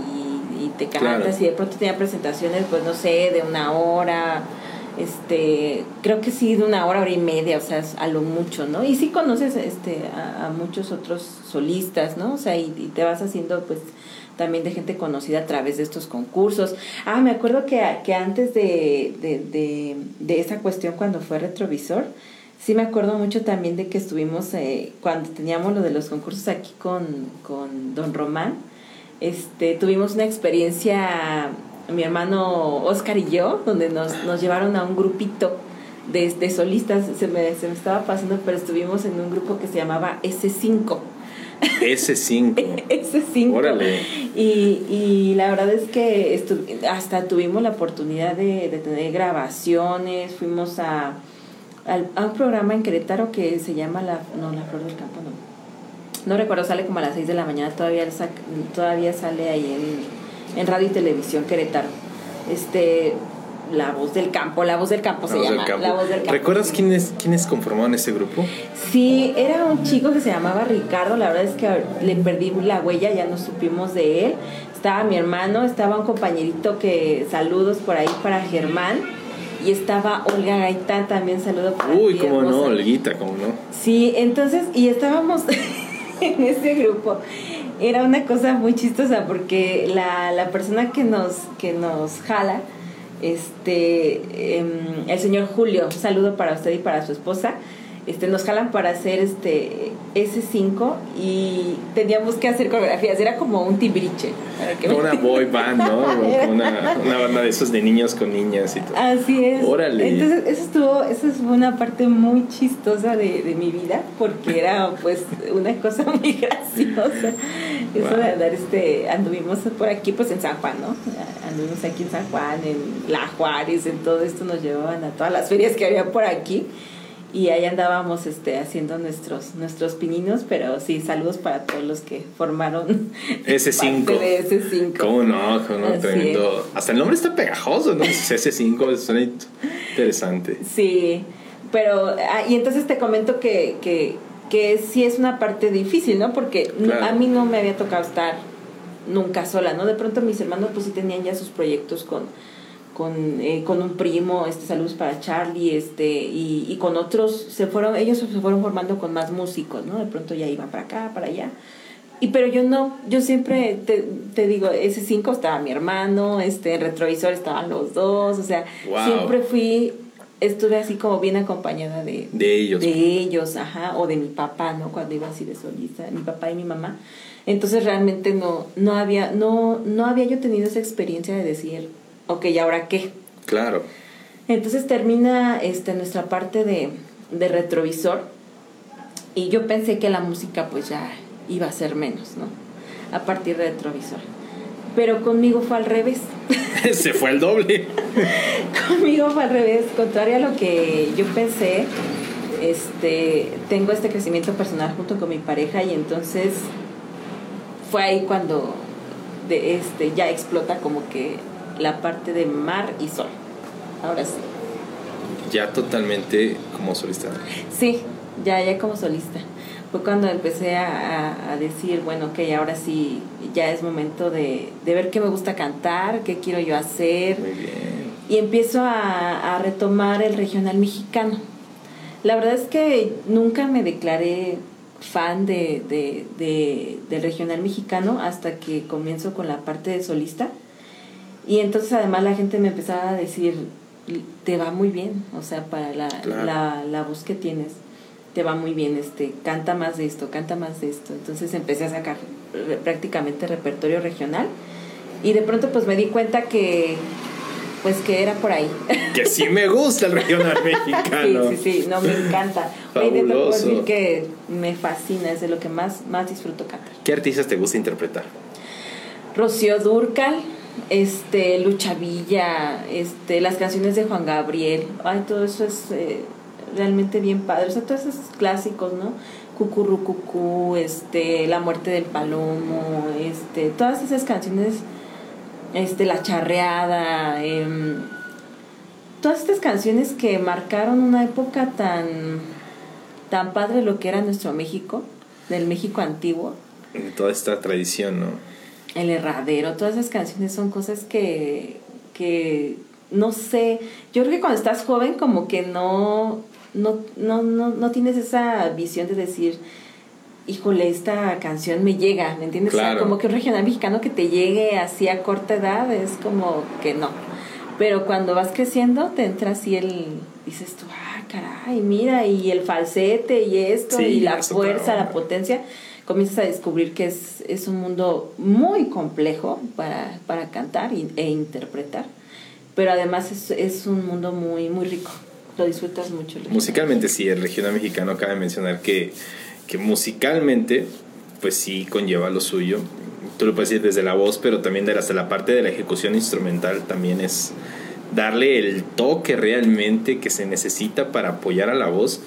y te cantas y de pronto tenía presentaciones, pues no sé, de una hora, este, creo que sí, de una hora, hora y media, o sea, a lo mucho, ¿no? Y sí conoces este, a, muchos otros solistas, ¿no? O sea, y, te vas haciendo, pues, también de gente conocida a través de estos concursos. Ah, me acuerdo que, que antes de, de, de, de esa cuestión, cuando fue retrovisor, sí me acuerdo mucho también de que estuvimos, eh, cuando teníamos lo de los concursos aquí con, con Don Román, este, tuvimos una experiencia mi hermano Oscar y yo, donde nos, nos llevaron a un grupito de, de solistas, se me, se me estaba pasando, pero estuvimos en un grupo que se llamaba S5. S5. S5. Órale. Y, y la verdad es que hasta tuvimos la oportunidad de, de tener grabaciones, fuimos a, a, un programa en Querétaro que se llama la, no, la Flor del Campo, no. No recuerdo, sale como a las 6 de la mañana, todavía, todavía sale ahí en en radio y televisión Querétaro. Este, la voz del campo, la voz del campo se llama. La voz del campo. ¿Recuerdas quiénes, quiénes conformaban ese grupo? Sí, era un chico que se llamaba Ricardo, la verdad es que le perdí la huella, ya no supimos de él. Estaba mi hermano, estaba un compañerito que saludos por ahí para Germán. Y estaba Olga Gaitán también, saludo para Uy, cómo no, Olguita, cómo no. Sí, entonces, y estábamos en ese grupo era una cosa muy chistosa porque la, la persona que nos, que nos jala, este, em, el señor Julio, un saludo para usted y para su esposa, este, nos jalan para hacer este S5 y teníamos que hacer coreografías, era como un tibriche. una boy band, ¿no? una, una, banda de esos de niños con niñas y todo. Así es. Órale. Entonces, eso estuvo, eso fue una parte muy chistosa de, de mi vida, porque era pues una cosa muy graciosa. Eso de andar, este, anduvimos por aquí, pues en San Juan, ¿no? Anduvimos aquí en San Juan, en La Juárez, en todo esto nos llevaban a todas las ferias que había por aquí y ahí andábamos este haciendo nuestros nuestros pininos pero sí saludos para todos los que formaron ese 5 ese 5 cómo no cómo no tremendo. hasta el nombre está pegajoso no ese 5 suena interesante. Sí pero ah, y entonces te comento que, que que sí es una parte difícil no porque a mí no me había tocado estar nunca sola no de pronto mis hermanos pues sí tenían ya sus proyectos con con, eh, con un primo, este saludos para Charlie, este, y, y, con otros se fueron, ellos se fueron formando con más músicos, ¿no? De pronto ya iban para acá, para allá. Y pero yo no, yo siempre te, te digo, ese cinco estaba mi hermano, este, en retrovisor estaban los dos, o sea, siempre fui, estuve así como bien acompañada de, de ellos. De ellos, ajá, o de mi papá, ¿no? Cuando iba así de solista, mi papá y mi mamá. Entonces realmente no, no había, no, no había yo tenido esa experiencia de decir, ok, ¿y ahora qué? Claro. Entonces termina este, nuestra parte de, de retrovisor y yo pensé que la música pues ya iba a ser menos, ¿no? A partir de retrovisor. Pero conmigo fue al revés. Se fue el doble. conmigo fue al revés, contrario a lo que yo pensé. Este, tengo este crecimiento personal junto con mi pareja y entonces fue ahí cuando de este ya explota como que la parte de mar y sol. Ahora sí. Ya totalmente como solista. Sí, ya, ya como solista. Fue cuando empecé a, a decir, bueno, que ahora sí, ya es momento de, de, ver qué me gusta cantar, qué quiero yo hacer. Muy bien. Y empiezo a, a retomar el regional mexicano. La verdad es que nunca me declaré fan de, de, de, del regional mexicano hasta que comienzo con la parte de solista y entonces además la gente me empezaba a decir, te va muy bien, o sea, para la, la, la voz que tienes, te va muy bien, este, canta más de esto, canta más de esto. Entonces empecé a sacar prácticamente repertorio regional y de pronto pues me di cuenta que pues que era por ahí. Que sí me gusta el regional mexicano. sí, sí, sí, no, me encanta. puedo decir que me fascina, es de lo que más, más disfruto cantar. ¿Qué artistas te gusta interpretar? Rocío Durcal, este Lucha Villa, este las canciones de Juan Gabriel, ay todo eso es eh, realmente bien padre, o sea todos esos clásicos, ¿no? Cucurrucucú, este La muerte del palomo, este todas esas canciones, este La charreada, em, todas estas canciones que marcaron una época tan tan padre lo que era nuestro México, del México antiguo. Toda esta tradición, ¿no? El Herradero, todas esas canciones son cosas que, que no sé, yo creo que cuando estás joven como que no, no, no, no, no tienes esa visión de decir, híjole, esta canción me llega, ¿me entiendes? Claro. O sea, como que un regional mexicano que te llegue así a corta edad es como que no. Pero cuando vas creciendo te entra así el, dices tú, ah, caray, mira, y el falsete y esto, Sí, y la fuerza, la potencia, comienzas a descubrir que es, es un mundo muy complejo para, para cantar y- e interpretar. Pero además es, es un mundo muy, muy rico. Lo disfrutas mucho. el. Musicalmente sí, el regional mexicano cabe mencionar que, que musicalmente pues sí conlleva lo suyo. Tú lo puedes decir desde la voz, pero también hasta la parte de la ejecución instrumental también es darle el toque realmente que se necesita para apoyar a la voz.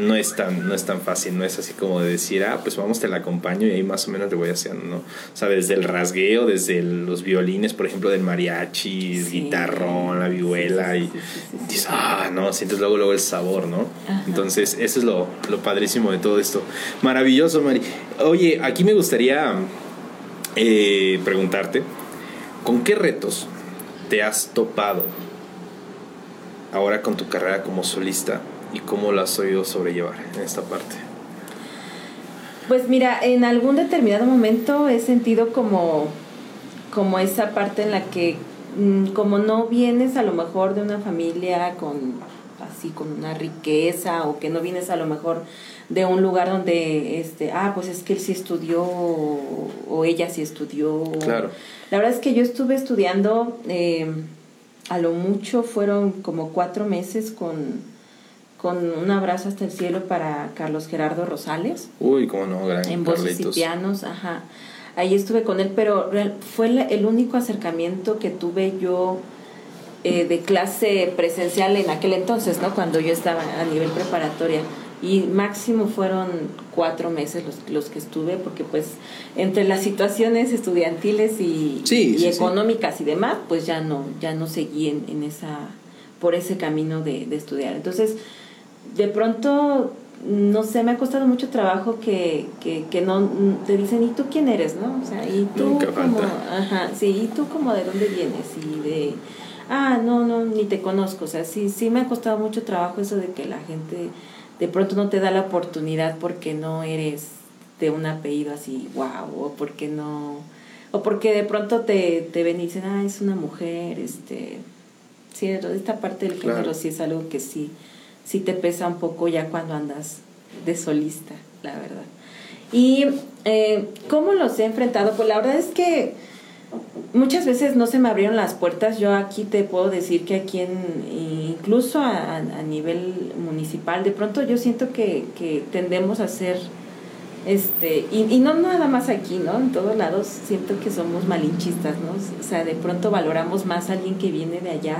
No es, tan, no es tan fácil, no es así como de decir, ah, pues vamos, te la acompaño y ahí más o menos le voy haciendo, ¿no? O sea, desde el rasgueo, desde el- los violines, por ejemplo, del mariachi, el Sí. guitarrón, la vihuela, Sí, sí, y dices, ah, no, sientes luego, luego el sabor, ¿no? Ajá. Entonces, eso es lo, lo padrísimo de todo esto. Maravilloso, Mari. Oye, aquí me gustaría eh, preguntarte, ¿con qué retos te has topado ahora con tu carrera como solista y cómo lo has oído sobrellevar en esta parte? Pues mira, en algún determinado momento he sentido como, como esa parte en la que mm, como no vienes a lo mejor de una familia con así con una riqueza o que no vienes a lo mejor de un lugar donde este ah pues es que él sí estudió o, o ella sí estudió Claro. la verdad es que yo estuve estudiando eh, a lo mucho fueron como cuatro meses con con un abrazo hasta el cielo para Carlos Gerardo Rosales Uy, cómo no, gran en voces y pianos, ajá. Ahí estuve con él, pero fue el único acercamiento que tuve yo eh, de clase presencial en aquel entonces, ¿no? Cuando yo estaba a nivel preparatoria. Y máximo fueron cuatro meses los, los que estuve, porque pues entre las situaciones estudiantiles y, Sí, y sí, sí. económicas y demás, pues ya no, ya no seguí en, en esa, por ese camino de, de estudiar. Entonces, de pronto, no sé, me ha costado mucho trabajo que, que, que no te dicen, ¿y tú quién eres? ¿no? O sea, ¿y tú Nunca como, falta. ajá, sí, ¿y tú como de dónde vienes? Y de, ah, no, no, ni te conozco. O sea, sí, sí me ha costado mucho trabajo eso de que la gente de pronto no te da la oportunidad porque no eres de un apellido así, wow, o porque no, o porque de pronto te, te ven y dicen, ah, es una mujer, este, sí, esta parte del género Claro. sí es algo que sí, sí te pesa un poco ya cuando andas de solista, la verdad. Y eh, cómo los he enfrentado, pues la verdad es que muchas veces no se me abrieron las puertas. Yo aquí te puedo decir que aquí en, incluso a, nivel municipal, de pronto yo siento que, que tendemos a ser, este, y, y no nada más aquí, ¿no? En todos lados siento que somos malinchistas, ¿no? O sea, de pronto valoramos más a alguien que viene de allá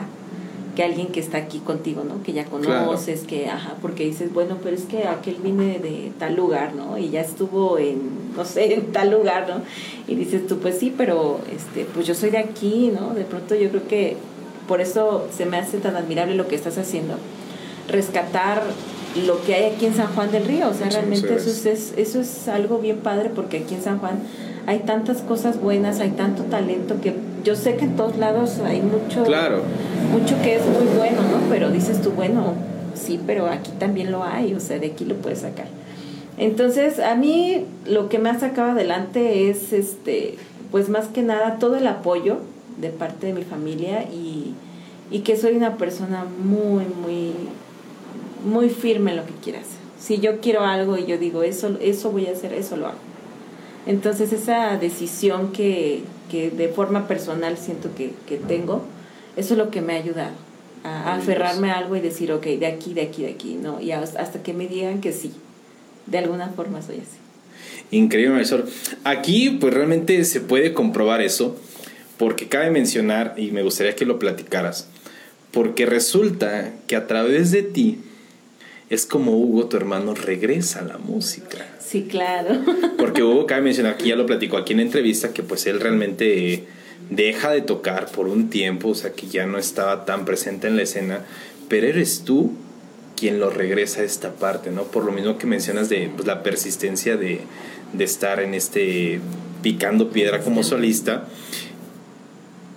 que alguien que está aquí contigo, ¿no? Que ya conoces, que, ajá, porque dices, bueno, pero es que aquel viene de tal lugar, ¿no? Y ya estuvo en, no sé, en tal lugar, ¿no? Y dices tú, pues sí, pero, este, pues yo soy de aquí, ¿no? De pronto yo creo que por eso se me hace tan admirable lo que estás haciendo, rescatar lo que hay aquí en San Juan del Río, o sea, realmente eso es, eso es algo bien padre porque aquí en San Juan hay tantas cosas buenas, hay tanto talento que yo sé que en todos lados hay mucho Claro. Mucho que es muy bueno, ¿no? Pero dices tú, bueno, sí, pero aquí también lo hay, o sea, de aquí lo puedes sacar. Entonces, a mí lo que me ha sacado adelante es, este, pues más que nada, todo el apoyo de parte de mi familia y, que soy una persona muy, muy, muy firme en lo que quiera hacer. Si yo quiero algo y yo digo, eso, eso voy a hacer, eso lo hago. Entonces esa decisión que, que de forma personal siento que tengo, eso es lo que me ha ayudado a, aferrarme a algo y decir, ok, de aquí, de aquí, de aquí, ¿no? Y hasta que me digan que sí, de alguna forma soy así. Increíble, Marisol. Aquí, pues realmente se puede comprobar eso, porque cabe mencionar, y me gustaría que lo platicaras, porque resulta que a través de ti es como Hugo, tu hermano, regresa a la música. Sí, claro. Porque Hugo, cabe mencionar, aquí ya lo platicó aquí en entrevista, que pues él realmente deja de tocar por un tiempo, o sea que ya no estaba tan presente en la escena, pero eres tú quien lo regresa a esta parte, ¿no? Por lo mismo que mencionas de pues, la persistencia de, de estar en este picando piedra como solista.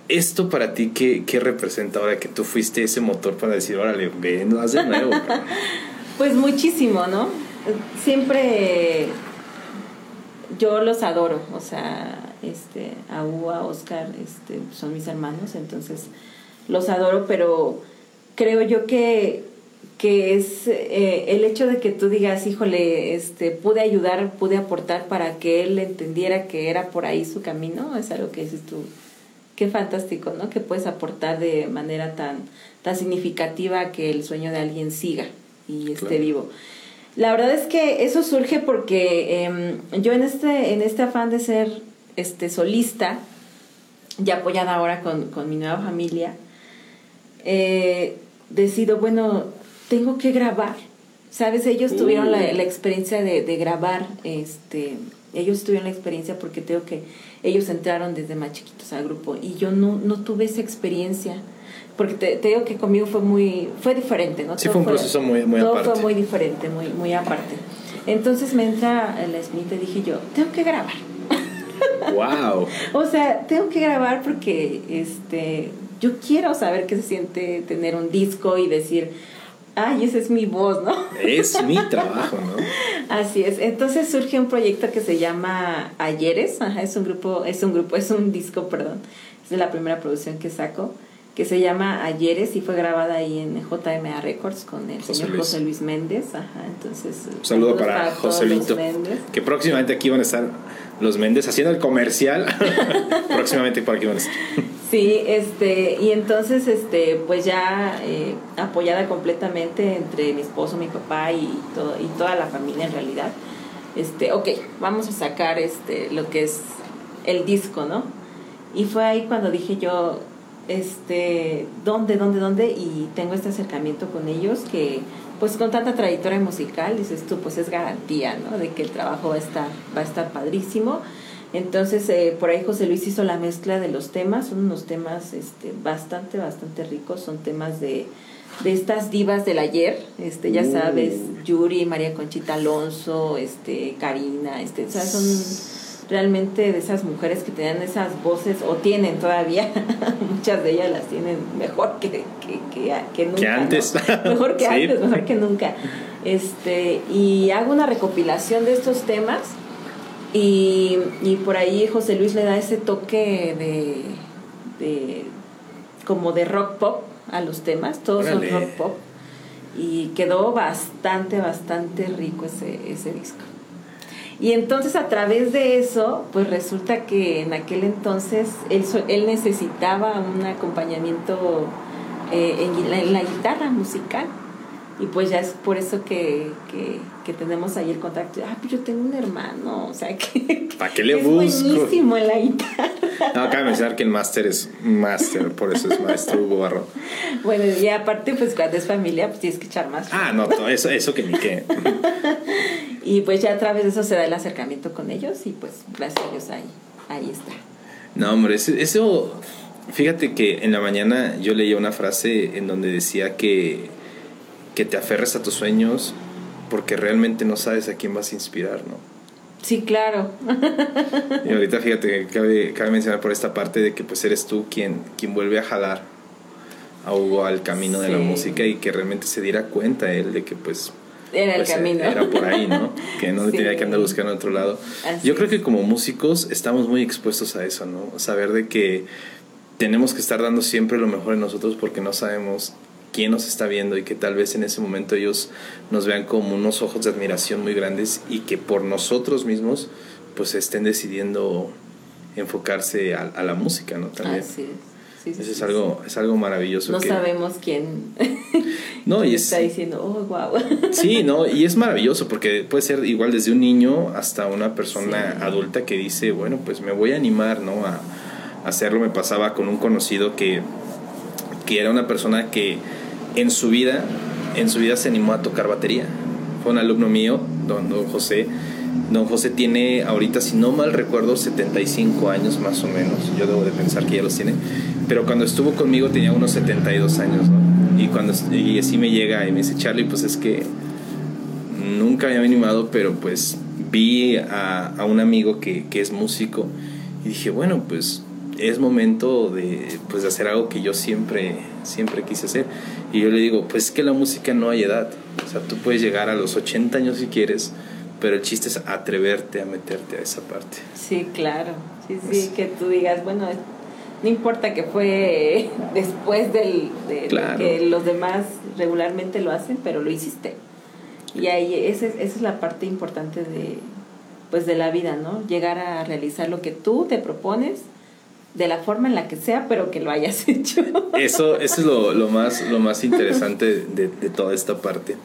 ¿Esto para ti qué, qué, representa ahora que tú fuiste ese motor para decir, órale, ven, haz de nuevo? pues muchísimo, ¿no? Siempre yo los adoro, o sea, este, a Ua, Oscar, este, son mis hermanos, entonces los adoro, pero creo yo que, que es eh, el hecho de que tú digas, híjole, este, pude ayudar, pude aportar para que él entendiera que era por ahí su camino, es algo que dices tú, qué fantástico, ¿no? Que puedes aportar de manera tan, tan significativa que el sueño de alguien siga y esté vivo. La verdad es que eso surge porque em, yo en este, en este afán de ser este, solista, ya apoyada ahora con, con mi nueva familia, eh, decido, bueno, tengo que grabar. ¿Sabes? Ellos tuvieron la, la experiencia de, de, grabar, este, ellos tuvieron la experiencia porque tengo que, ellos entraron desde más chiquitos al grupo y yo no, no tuve esa experiencia porque te, te, digo que conmigo fue muy fue diferente no sí fue un proceso muy muy todo aparte. fue muy diferente muy muy aparte. Entonces me entra el Smith y dije yo tengo que grabar wow o sea tengo que grabar porque este yo quiero saber qué se siente tener un disco y decir ay esa es mi voz no es mi trabajo no así es. Entonces surge un proyecto que se llama Ayeres. Ajá, es un grupo es un grupo es un disco perdón. Es la primera producción que saco que se llama Ayeres y fue grabada ahí en JMA Records con el José señor Luis. José Luis Méndez. Ajá, entonces, Un saludo para, todos José Lito. Méndez. Que próximamente aquí van a estar los Méndez haciendo el comercial. próximamente por aquí van a estar. Sí, este, y entonces, este, pues ya eh, apoyada completamente entre mi esposo, mi papá y, todo, y toda la familia en realidad. Este, ok, vamos a sacar este, lo que es el disco, ¿no? Y fue ahí cuando dije yo, este, ¿dónde, dónde, dónde? Y tengo este acercamiento con ellos que, pues con tanta trayectoria musical, dices tú, pues es garantía, ¿no? De que el trabajo va a estar, va a estar padrísimo. Entonces, eh, por ahí José Luis hizo la mezcla de los temas, son unos temas este, bastante, bastante ricos, son temas de, de estas divas del ayer, este, ya sabes, Yuri, María Conchita Alonso, este, Karina, este, o sea, son realmente de esas mujeres que tenían esas voces, o tienen todavía, muchas de ellas las tienen mejor que, que, que, que nunca. Que ¿no? antes. Mejor que Sí. antes, mejor que nunca. Este, y hago una recopilación de estos temas y, y por ahí José Luis le da ese toque de, de como de rock pop a los temas, todos Órale. son rock pop y quedó bastante, bastante rico ese, ese disco. Y entonces a través de eso, pues resulta que en aquel entonces él, él necesitaba un acompañamiento eh, en, la, guitarra musical. Y pues ya es por eso que, que tenemos ahí el contacto. Ah, pues yo tengo un hermano, o sea que... ¿Para qué le es busco? buenísimo en la guitarra. No, cabe mencionar que el máster es máster, por eso es maestro Hugo Barro. Bueno, y aparte, pues cuando es familia, pues tienes que echar más. Ah, no, todo eso, eso que ni qué. Y pues ya a través de eso se da el acercamiento con ellos y pues gracias a Dios ahí, ahí está. No, hombre, eso. Fíjate que en la mañana yo leía una frase en donde decía que, que te aferres a tus sueños porque realmente no sabes a quién vas a inspirar, ¿no? Sí, claro. Y ahorita fíjate que cabe, cabe mencionar por esta parte de que pues eres tú quien, quien vuelve a jalar a Hugo al camino de la Sí. música y que realmente se diera cuenta él de que pues Era el pues, camino. Era por ahí, ¿no? Que no Sí. tenía que andar buscando en otro lado. Así Yo creo que como músicos estamos muy expuestos a eso, ¿no? Saber de que tenemos que estar dando siempre lo mejor en nosotros porque no sabemos quién nos está viendo y que tal vez en ese momento ellos nos vean como unos ojos de admiración muy grandes y que por nosotros mismos pues estén decidiendo enfocarse a, a la música, ¿no? También. Así es. Sí, sí, Eso es sí, algo, es algo maravilloso. No que- sabemos quién, No, y quién es, está diciendo, oh, wow. Sí, no, y es maravilloso porque puede ser igual desde un niño hasta una persona Sí. adulta que dice, bueno, pues me voy a animar, ¿no? A, a hacerlo. Me pasaba con un conocido que, que era una persona que en su vida, en su vida se animó a tocar batería. Fue un alumno mío, don, don José. Don José tiene ahorita, si no mal recuerdo, 75 años más o menos. Yo debo de pensar que ya los tiene. Pero cuando estuvo conmigo tenía unos 72 años. Y, cuando, y así me llega y me dice, Charlie, pues es que nunca me había animado, pero pues vi a, a un amigo que, que, es músico y dije, bueno, pues es momento de, pues, de hacer algo que yo siempre, siempre quise hacer. Y yo le digo, pues es que la música no hay edad. O sea, tú puedes llegar a los 80 años si quieres, pero el chiste es atreverte a meterte a esa parte. Sí, claro. Sí, sí, que tú digas, bueno, no importa que fue después del, de que los demás regularmente lo hacen, pero lo hiciste. Y ahí esa es, esa es la parte importante de, pues de la vida, ¿no? Llegar a realizar lo que tú te propones de la forma en la que sea, pero que lo hayas hecho. Eso, eso es lo, lo más, lo más interesante de, de, toda esta parte.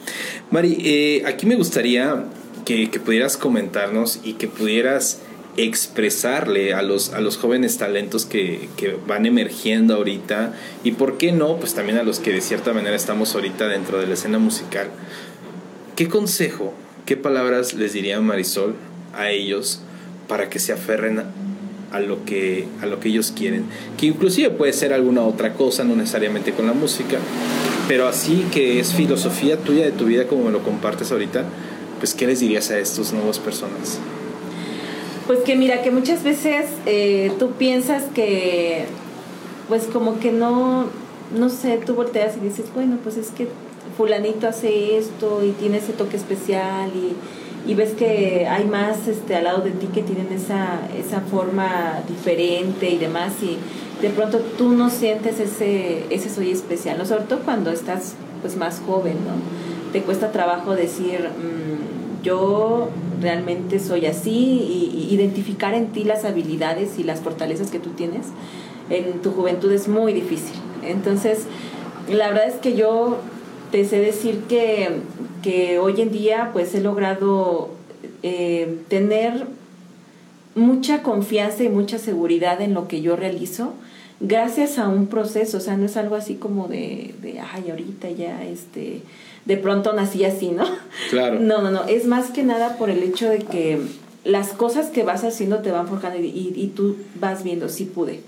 Mari, eh, aquí me gustaría que, que, pudieras comentarnos y que pudieras expresarle a los, a los jóvenes talentos que, que, van emergiendo ahorita y por qué no, pues también a los que de cierta manera estamos ahorita dentro de la escena musical. ¿Qué consejo, qué palabras les diría Marisol a ellos para que se aferren a lo que, a lo que ellos quieren? Que inclusive puede ser alguna otra cosa, no necesariamente con la música, pero así que es filosofía tuya de tu vida como me lo compartes ahorita, pues ¿qué les dirías a estos nuevos personas? Pues que mira, que muchas veces eh, tú piensas que, pues como que no, no sé, tú volteas y dices, bueno, pues es que fulanito hace esto y tiene ese toque especial y, y ves que hay más este, al lado de ti que tienen esa, esa forma diferente y demás y de pronto tú no sientes ese, ese soy especial, ¿no? sobre todo cuando estás pues más joven, ¿no? Te cuesta trabajo decir, mmm, yo realmente soy así y, identificar en ti las habilidades y las fortalezas que tú tienes en tu juventud es muy difícil. Entonces, la verdad es que yo te sé decir que, que hoy en día pues he logrado eh, tener mucha confianza y mucha seguridad en lo que yo realizo gracias a un proceso, o sea, no es algo así como de, de ay, ahorita ya, este, de pronto nací así, ¿no? Claro. No, no, no, es más que nada por el hecho de que las cosas que vas haciendo te van forjando y, y, tú vas viendo, sí pude.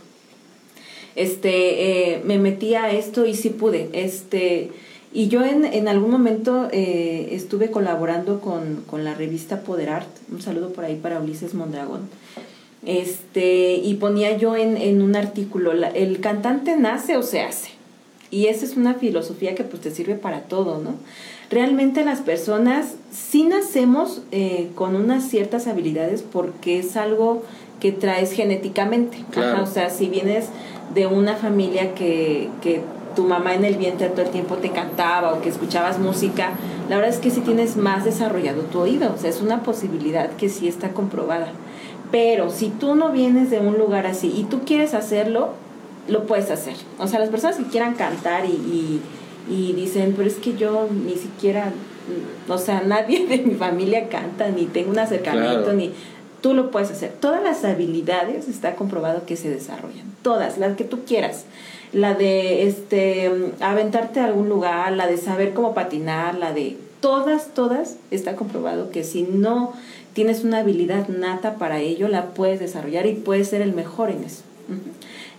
Este, eh, me metí a esto y sí pude. Este, y yo en, en algún momento eh, estuve colaborando con, con, la revista Poderart, un saludo por ahí para Ulises Mondragón. Este, y ponía yo en, en un artículo, el cantante nace o se hace. Y esa es una filosofía que pues te sirve para todo, ¿no? Realmente las personas sí nacemos eh, con unas ciertas habilidades porque es algo que traes genéticamente. o sea, si vienes de una familia que, que tu mamá en el vientre todo el tiempo te cantaba o que escuchabas música, la verdad es que sí tienes más desarrollado tu oído, o sea, es una posibilidad que sí está comprobada. Pero si tú no vienes de un lugar así y tú quieres hacerlo, lo puedes hacer. O sea, las personas que quieran cantar y, y, dicen, pero es que yo ni siquiera, o sea, nadie de mi familia canta, ni tengo un acercamiento, ni tú lo puedes hacer. Todas las habilidades está comprobado que se desarrollan, todas, las que tú quieras. La de este aventarte a algún lugar, la de saber cómo patinar, la de todas, todas está comprobado que si no tienes una habilidad nata para ello, la puedes desarrollar y puedes ser el mejor en eso.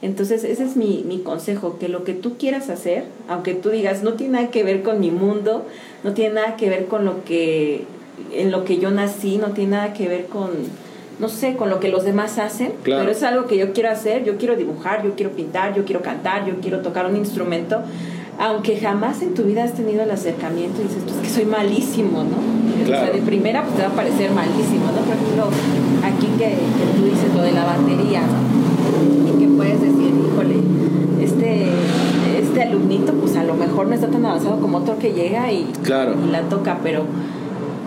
Entonces, ese es mi, mi consejo, que lo que tú quieras hacer, aunque tú digas, no tiene nada que ver con mi mundo, no tiene nada que ver con lo que, en lo que yo nací, no tiene nada que ver con, no sé, con lo que los demás hacen, pero es algo que yo quiero hacer, yo quiero dibujar, yo quiero pintar, yo quiero cantar, yo quiero tocar un instrumento, aunque jamás en tu vida has tenido el acercamiento y dices, pues que soy malísimo, ¿no? O sea, de primera pues te va a parecer malísimo, ¿no? Por ejemplo, aquí que, que tú dices lo de la batería, ¿no? Y que puedes decir, híjole, este, este alumnito pues a lo mejor no está tan avanzado como otro que llega y, y la toca, pero,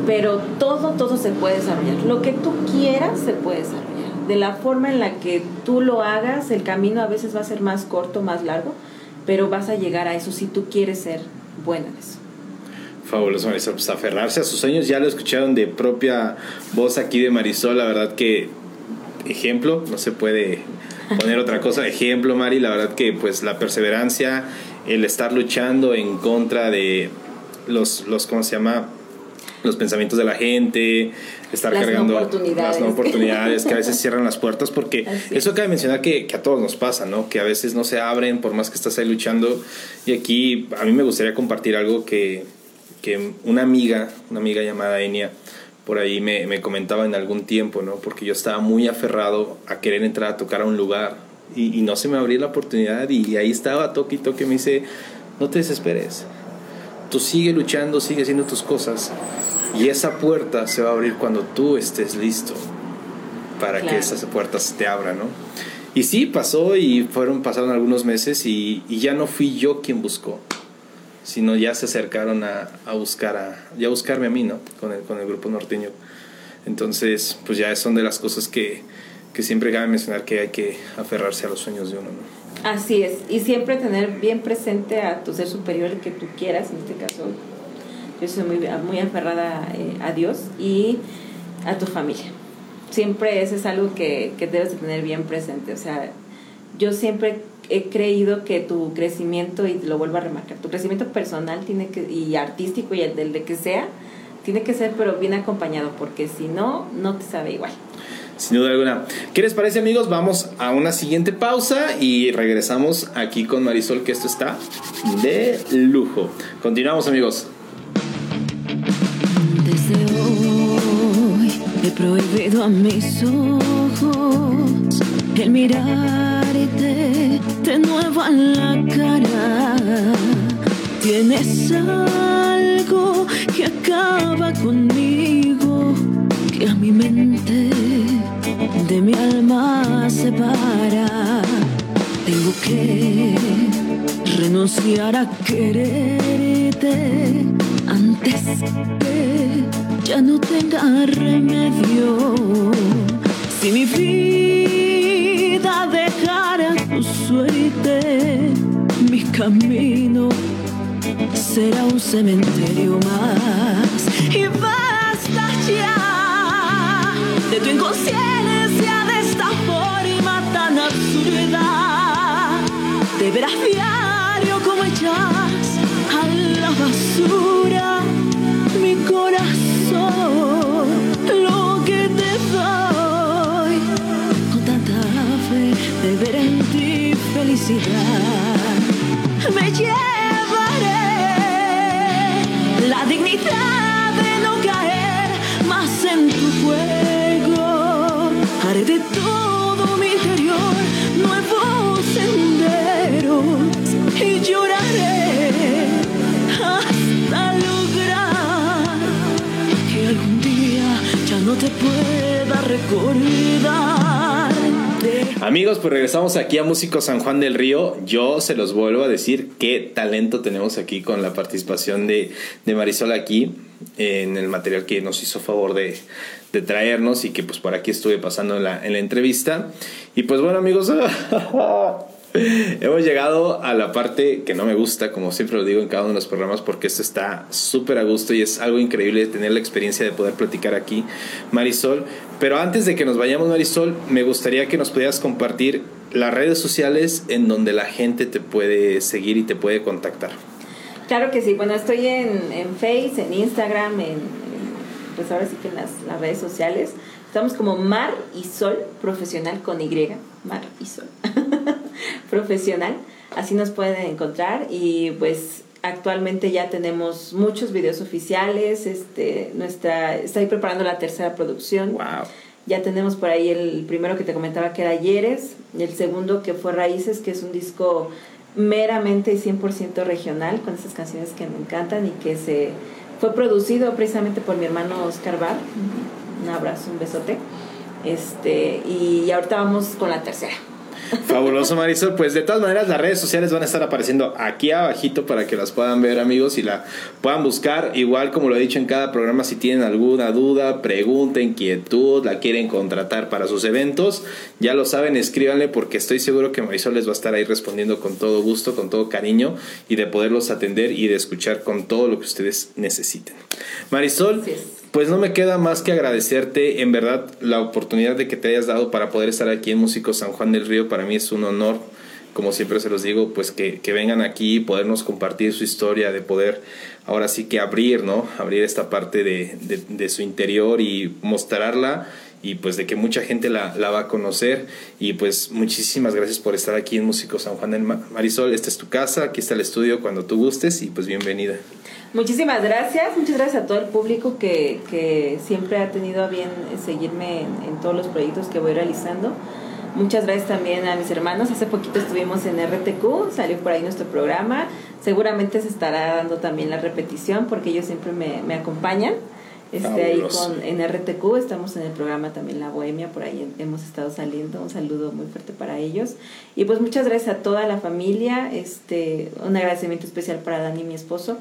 pero todo, todo se puede desarrollar. Lo que tú quieras se puede desarrollar. De la forma en la que tú lo hagas, el camino a veces va a ser más corto, más largo, pero vas a llegar a eso si tú quieres ser buena en eso. Fabuloso, Marisol. Pues aferrarse a sus sueños, ya lo escucharon de propia voz aquí de Marisol, la verdad que ejemplo, no se puede poner otra cosa, ejemplo, Mari, la verdad que pues la perseverancia, el estar luchando en contra de los, los ¿cómo se llama? Los pensamientos de la gente, estar cargando las no oportunidades que a veces cierran las puertas, porque eso cabe mencionar que, que, a todos nos pasa, ¿no? Que a veces no se abren por más que estás ahí luchando. Y aquí a mí me gustaría compartir algo que, que una amiga, una amiga llamada Enia, por ahí me, me comentaba en algún tiempo, ¿no? Porque yo estaba muy aferrado a querer entrar a tocar a un lugar y, y no se me abría la oportunidad y ahí estaba toque y toque me dice, no te desesperes, tú sigue luchando, sigue haciendo tus cosas y esa puerta se va a abrir cuando tú estés listo para que esas puertas te abran, ¿no? Y sí, pasó y fueron, pasaron algunos meses y, y ya no fui yo quien buscó, sino ya se acercaron a, a buscar a, ya buscarme a mí, ¿no? Con el, con el grupo norteño. Entonces, pues ya son de las cosas que, que siempre cabe mencionar que hay que aferrarse a los sueños de uno, ¿no? Así es, y siempre tener bien presente a tu ser superior, el que tú quieras, en este caso, yo soy muy, muy aferrada eh, a Dios y a tu familia. Siempre eso es algo que, que debes de tener bien presente, o sea, yo siempre he creído que tu crecimiento, y lo vuelvo a remarcar, tu crecimiento personal tiene que, y artístico y el de que sea, tiene que ser pero bien acompañado, porque si no, no te sabe igual. Sin duda alguna. ¿Qué les parece amigos? Vamos a una siguiente pausa y regresamos aquí con Marisol, que esto está de lujo. Continuamos amigos. Prohibido a mis ojos el mirarte de nuevo a la cara. Tienes algo que acaba conmigo, que a mi mente de mi alma separa. Tengo que renunciar a quererte antes que ya no tenga remedio. Si mi vida dejara tu suerte, mi camino será un cementerio más. Y basta ya de tu inconsciencia, de esta forma tan absurda. De ver a diario como echas a la basura mi corazón, lo que te doy con tanta fe de ver en ti felicidad. Me llevaré la dignidad de no caer más en tu juego. Haré de todo mi interior nuevos senderos te pueda recordar. Amigos, pues regresamos aquí a Músico San Juan del Río. Yo se los vuelvo a decir qué talento tenemos aquí con la participación de, de Marisol aquí en el material que nos hizo favor de, traernos y que pues por aquí estuve pasando en la entrevista. Y pues bueno amigos, hemos llegado a la parte que no me gusta, como siempre lo digo en cada uno de los programas, porque esto está súper a gusto y es algo increíble tener la experiencia de poder platicar aquí, Marisol. Pero antes de que nos vayamos, Marisol, me gustaría que nos pudieras compartir las redes sociales en donde la gente te puede seguir y te puede contactar. Claro que sí, bueno, estoy en, en Face, en Instagram, en, pues ahora sí que en las, las redes sociales. Estamos como Mar y Sol Profesional con Y, Mar y Sol Profesional. Así nos pueden encontrar y pues actualmente ya tenemos muchos videos oficiales. Este, nuestra, estoy preparando la tercera producción. ¡Wow! Ya tenemos por ahí el primero que te comentaba que era Ayeres, el segundo que fue Raíces, que es un disco meramente y 100% regional, con esas canciones que me encantan y que se fue producido precisamente por mi hermano Oscar Bar. Un abrazo, un besote. Este, y ahorita vamos con la tercera. Fabuloso Marisol, pues de todas maneras las redes sociales van a estar apareciendo aquí abajito para que las puedan ver amigos y la puedan buscar, igual como lo he dicho en cada programa, si tienen alguna duda, pregunta, inquietud, la quieren contratar para sus eventos, ya lo saben, escríbanle porque estoy seguro que Marisol les va a estar ahí respondiendo con todo gusto, con todo cariño y de poderlos atender y de escuchar con todo lo que ustedes necesiten. Marisol, es. Pues no me queda más que agradecerte en verdad la oportunidad de que te hayas dado para poder estar aquí en Músicos San Juan del Río. Para mí es un honor, como siempre se los digo, pues que, vengan aquí y podernos compartir su historia, de poder ahora sí que abrir, ¿no? Abrir esta parte de, de- de su interior y mostrarla y pues de que mucha gente la, la va a conocer. Y pues muchísimas gracias por estar aquí en Músico San Juan del Marisol. Esta es tu casa, aquí está el estudio cuando tú gustes y pues bienvenida. Muchísimas gracias, muchas gracias a todo el público que, que siempre ha tenido a bien seguirme en, todos los proyectos que voy realizando. Muchas gracias también a mis hermanos. Hace poquito estuvimos en RTQ, salió por ahí nuestro programa. Seguramente se estará dando también la repetición porque ellos siempre me, me acompañan. Este, ahí con, en RTQ estamos en el programa también La Bohemia, por ahí hemos estado saliendo. Un saludo muy fuerte para ellos. Y pues muchas gracias a toda la familia. Este, un agradecimiento especial para Dani, mi esposo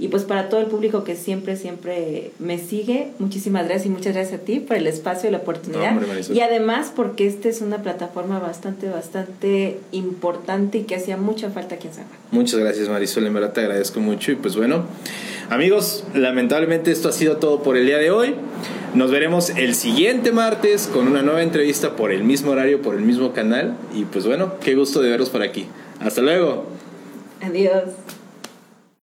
y pues para todo el público que siempre, siempre me sigue, muchísimas gracias y muchas gracias a ti por el espacio y la oportunidad. y además porque esta es una plataforma bastante, bastante importante y que hacía mucha falta aquí en San Juan. Muchas gracias Marisol, en verdad te agradezco mucho y pues bueno, amigos, lamentablemente esto ha sido todo por el día de hoy. Nos veremos el siguiente martes con una nueva entrevista por el mismo horario, por el mismo canal y pues bueno, qué gusto de veros por aquí. Hasta luego. Adiós.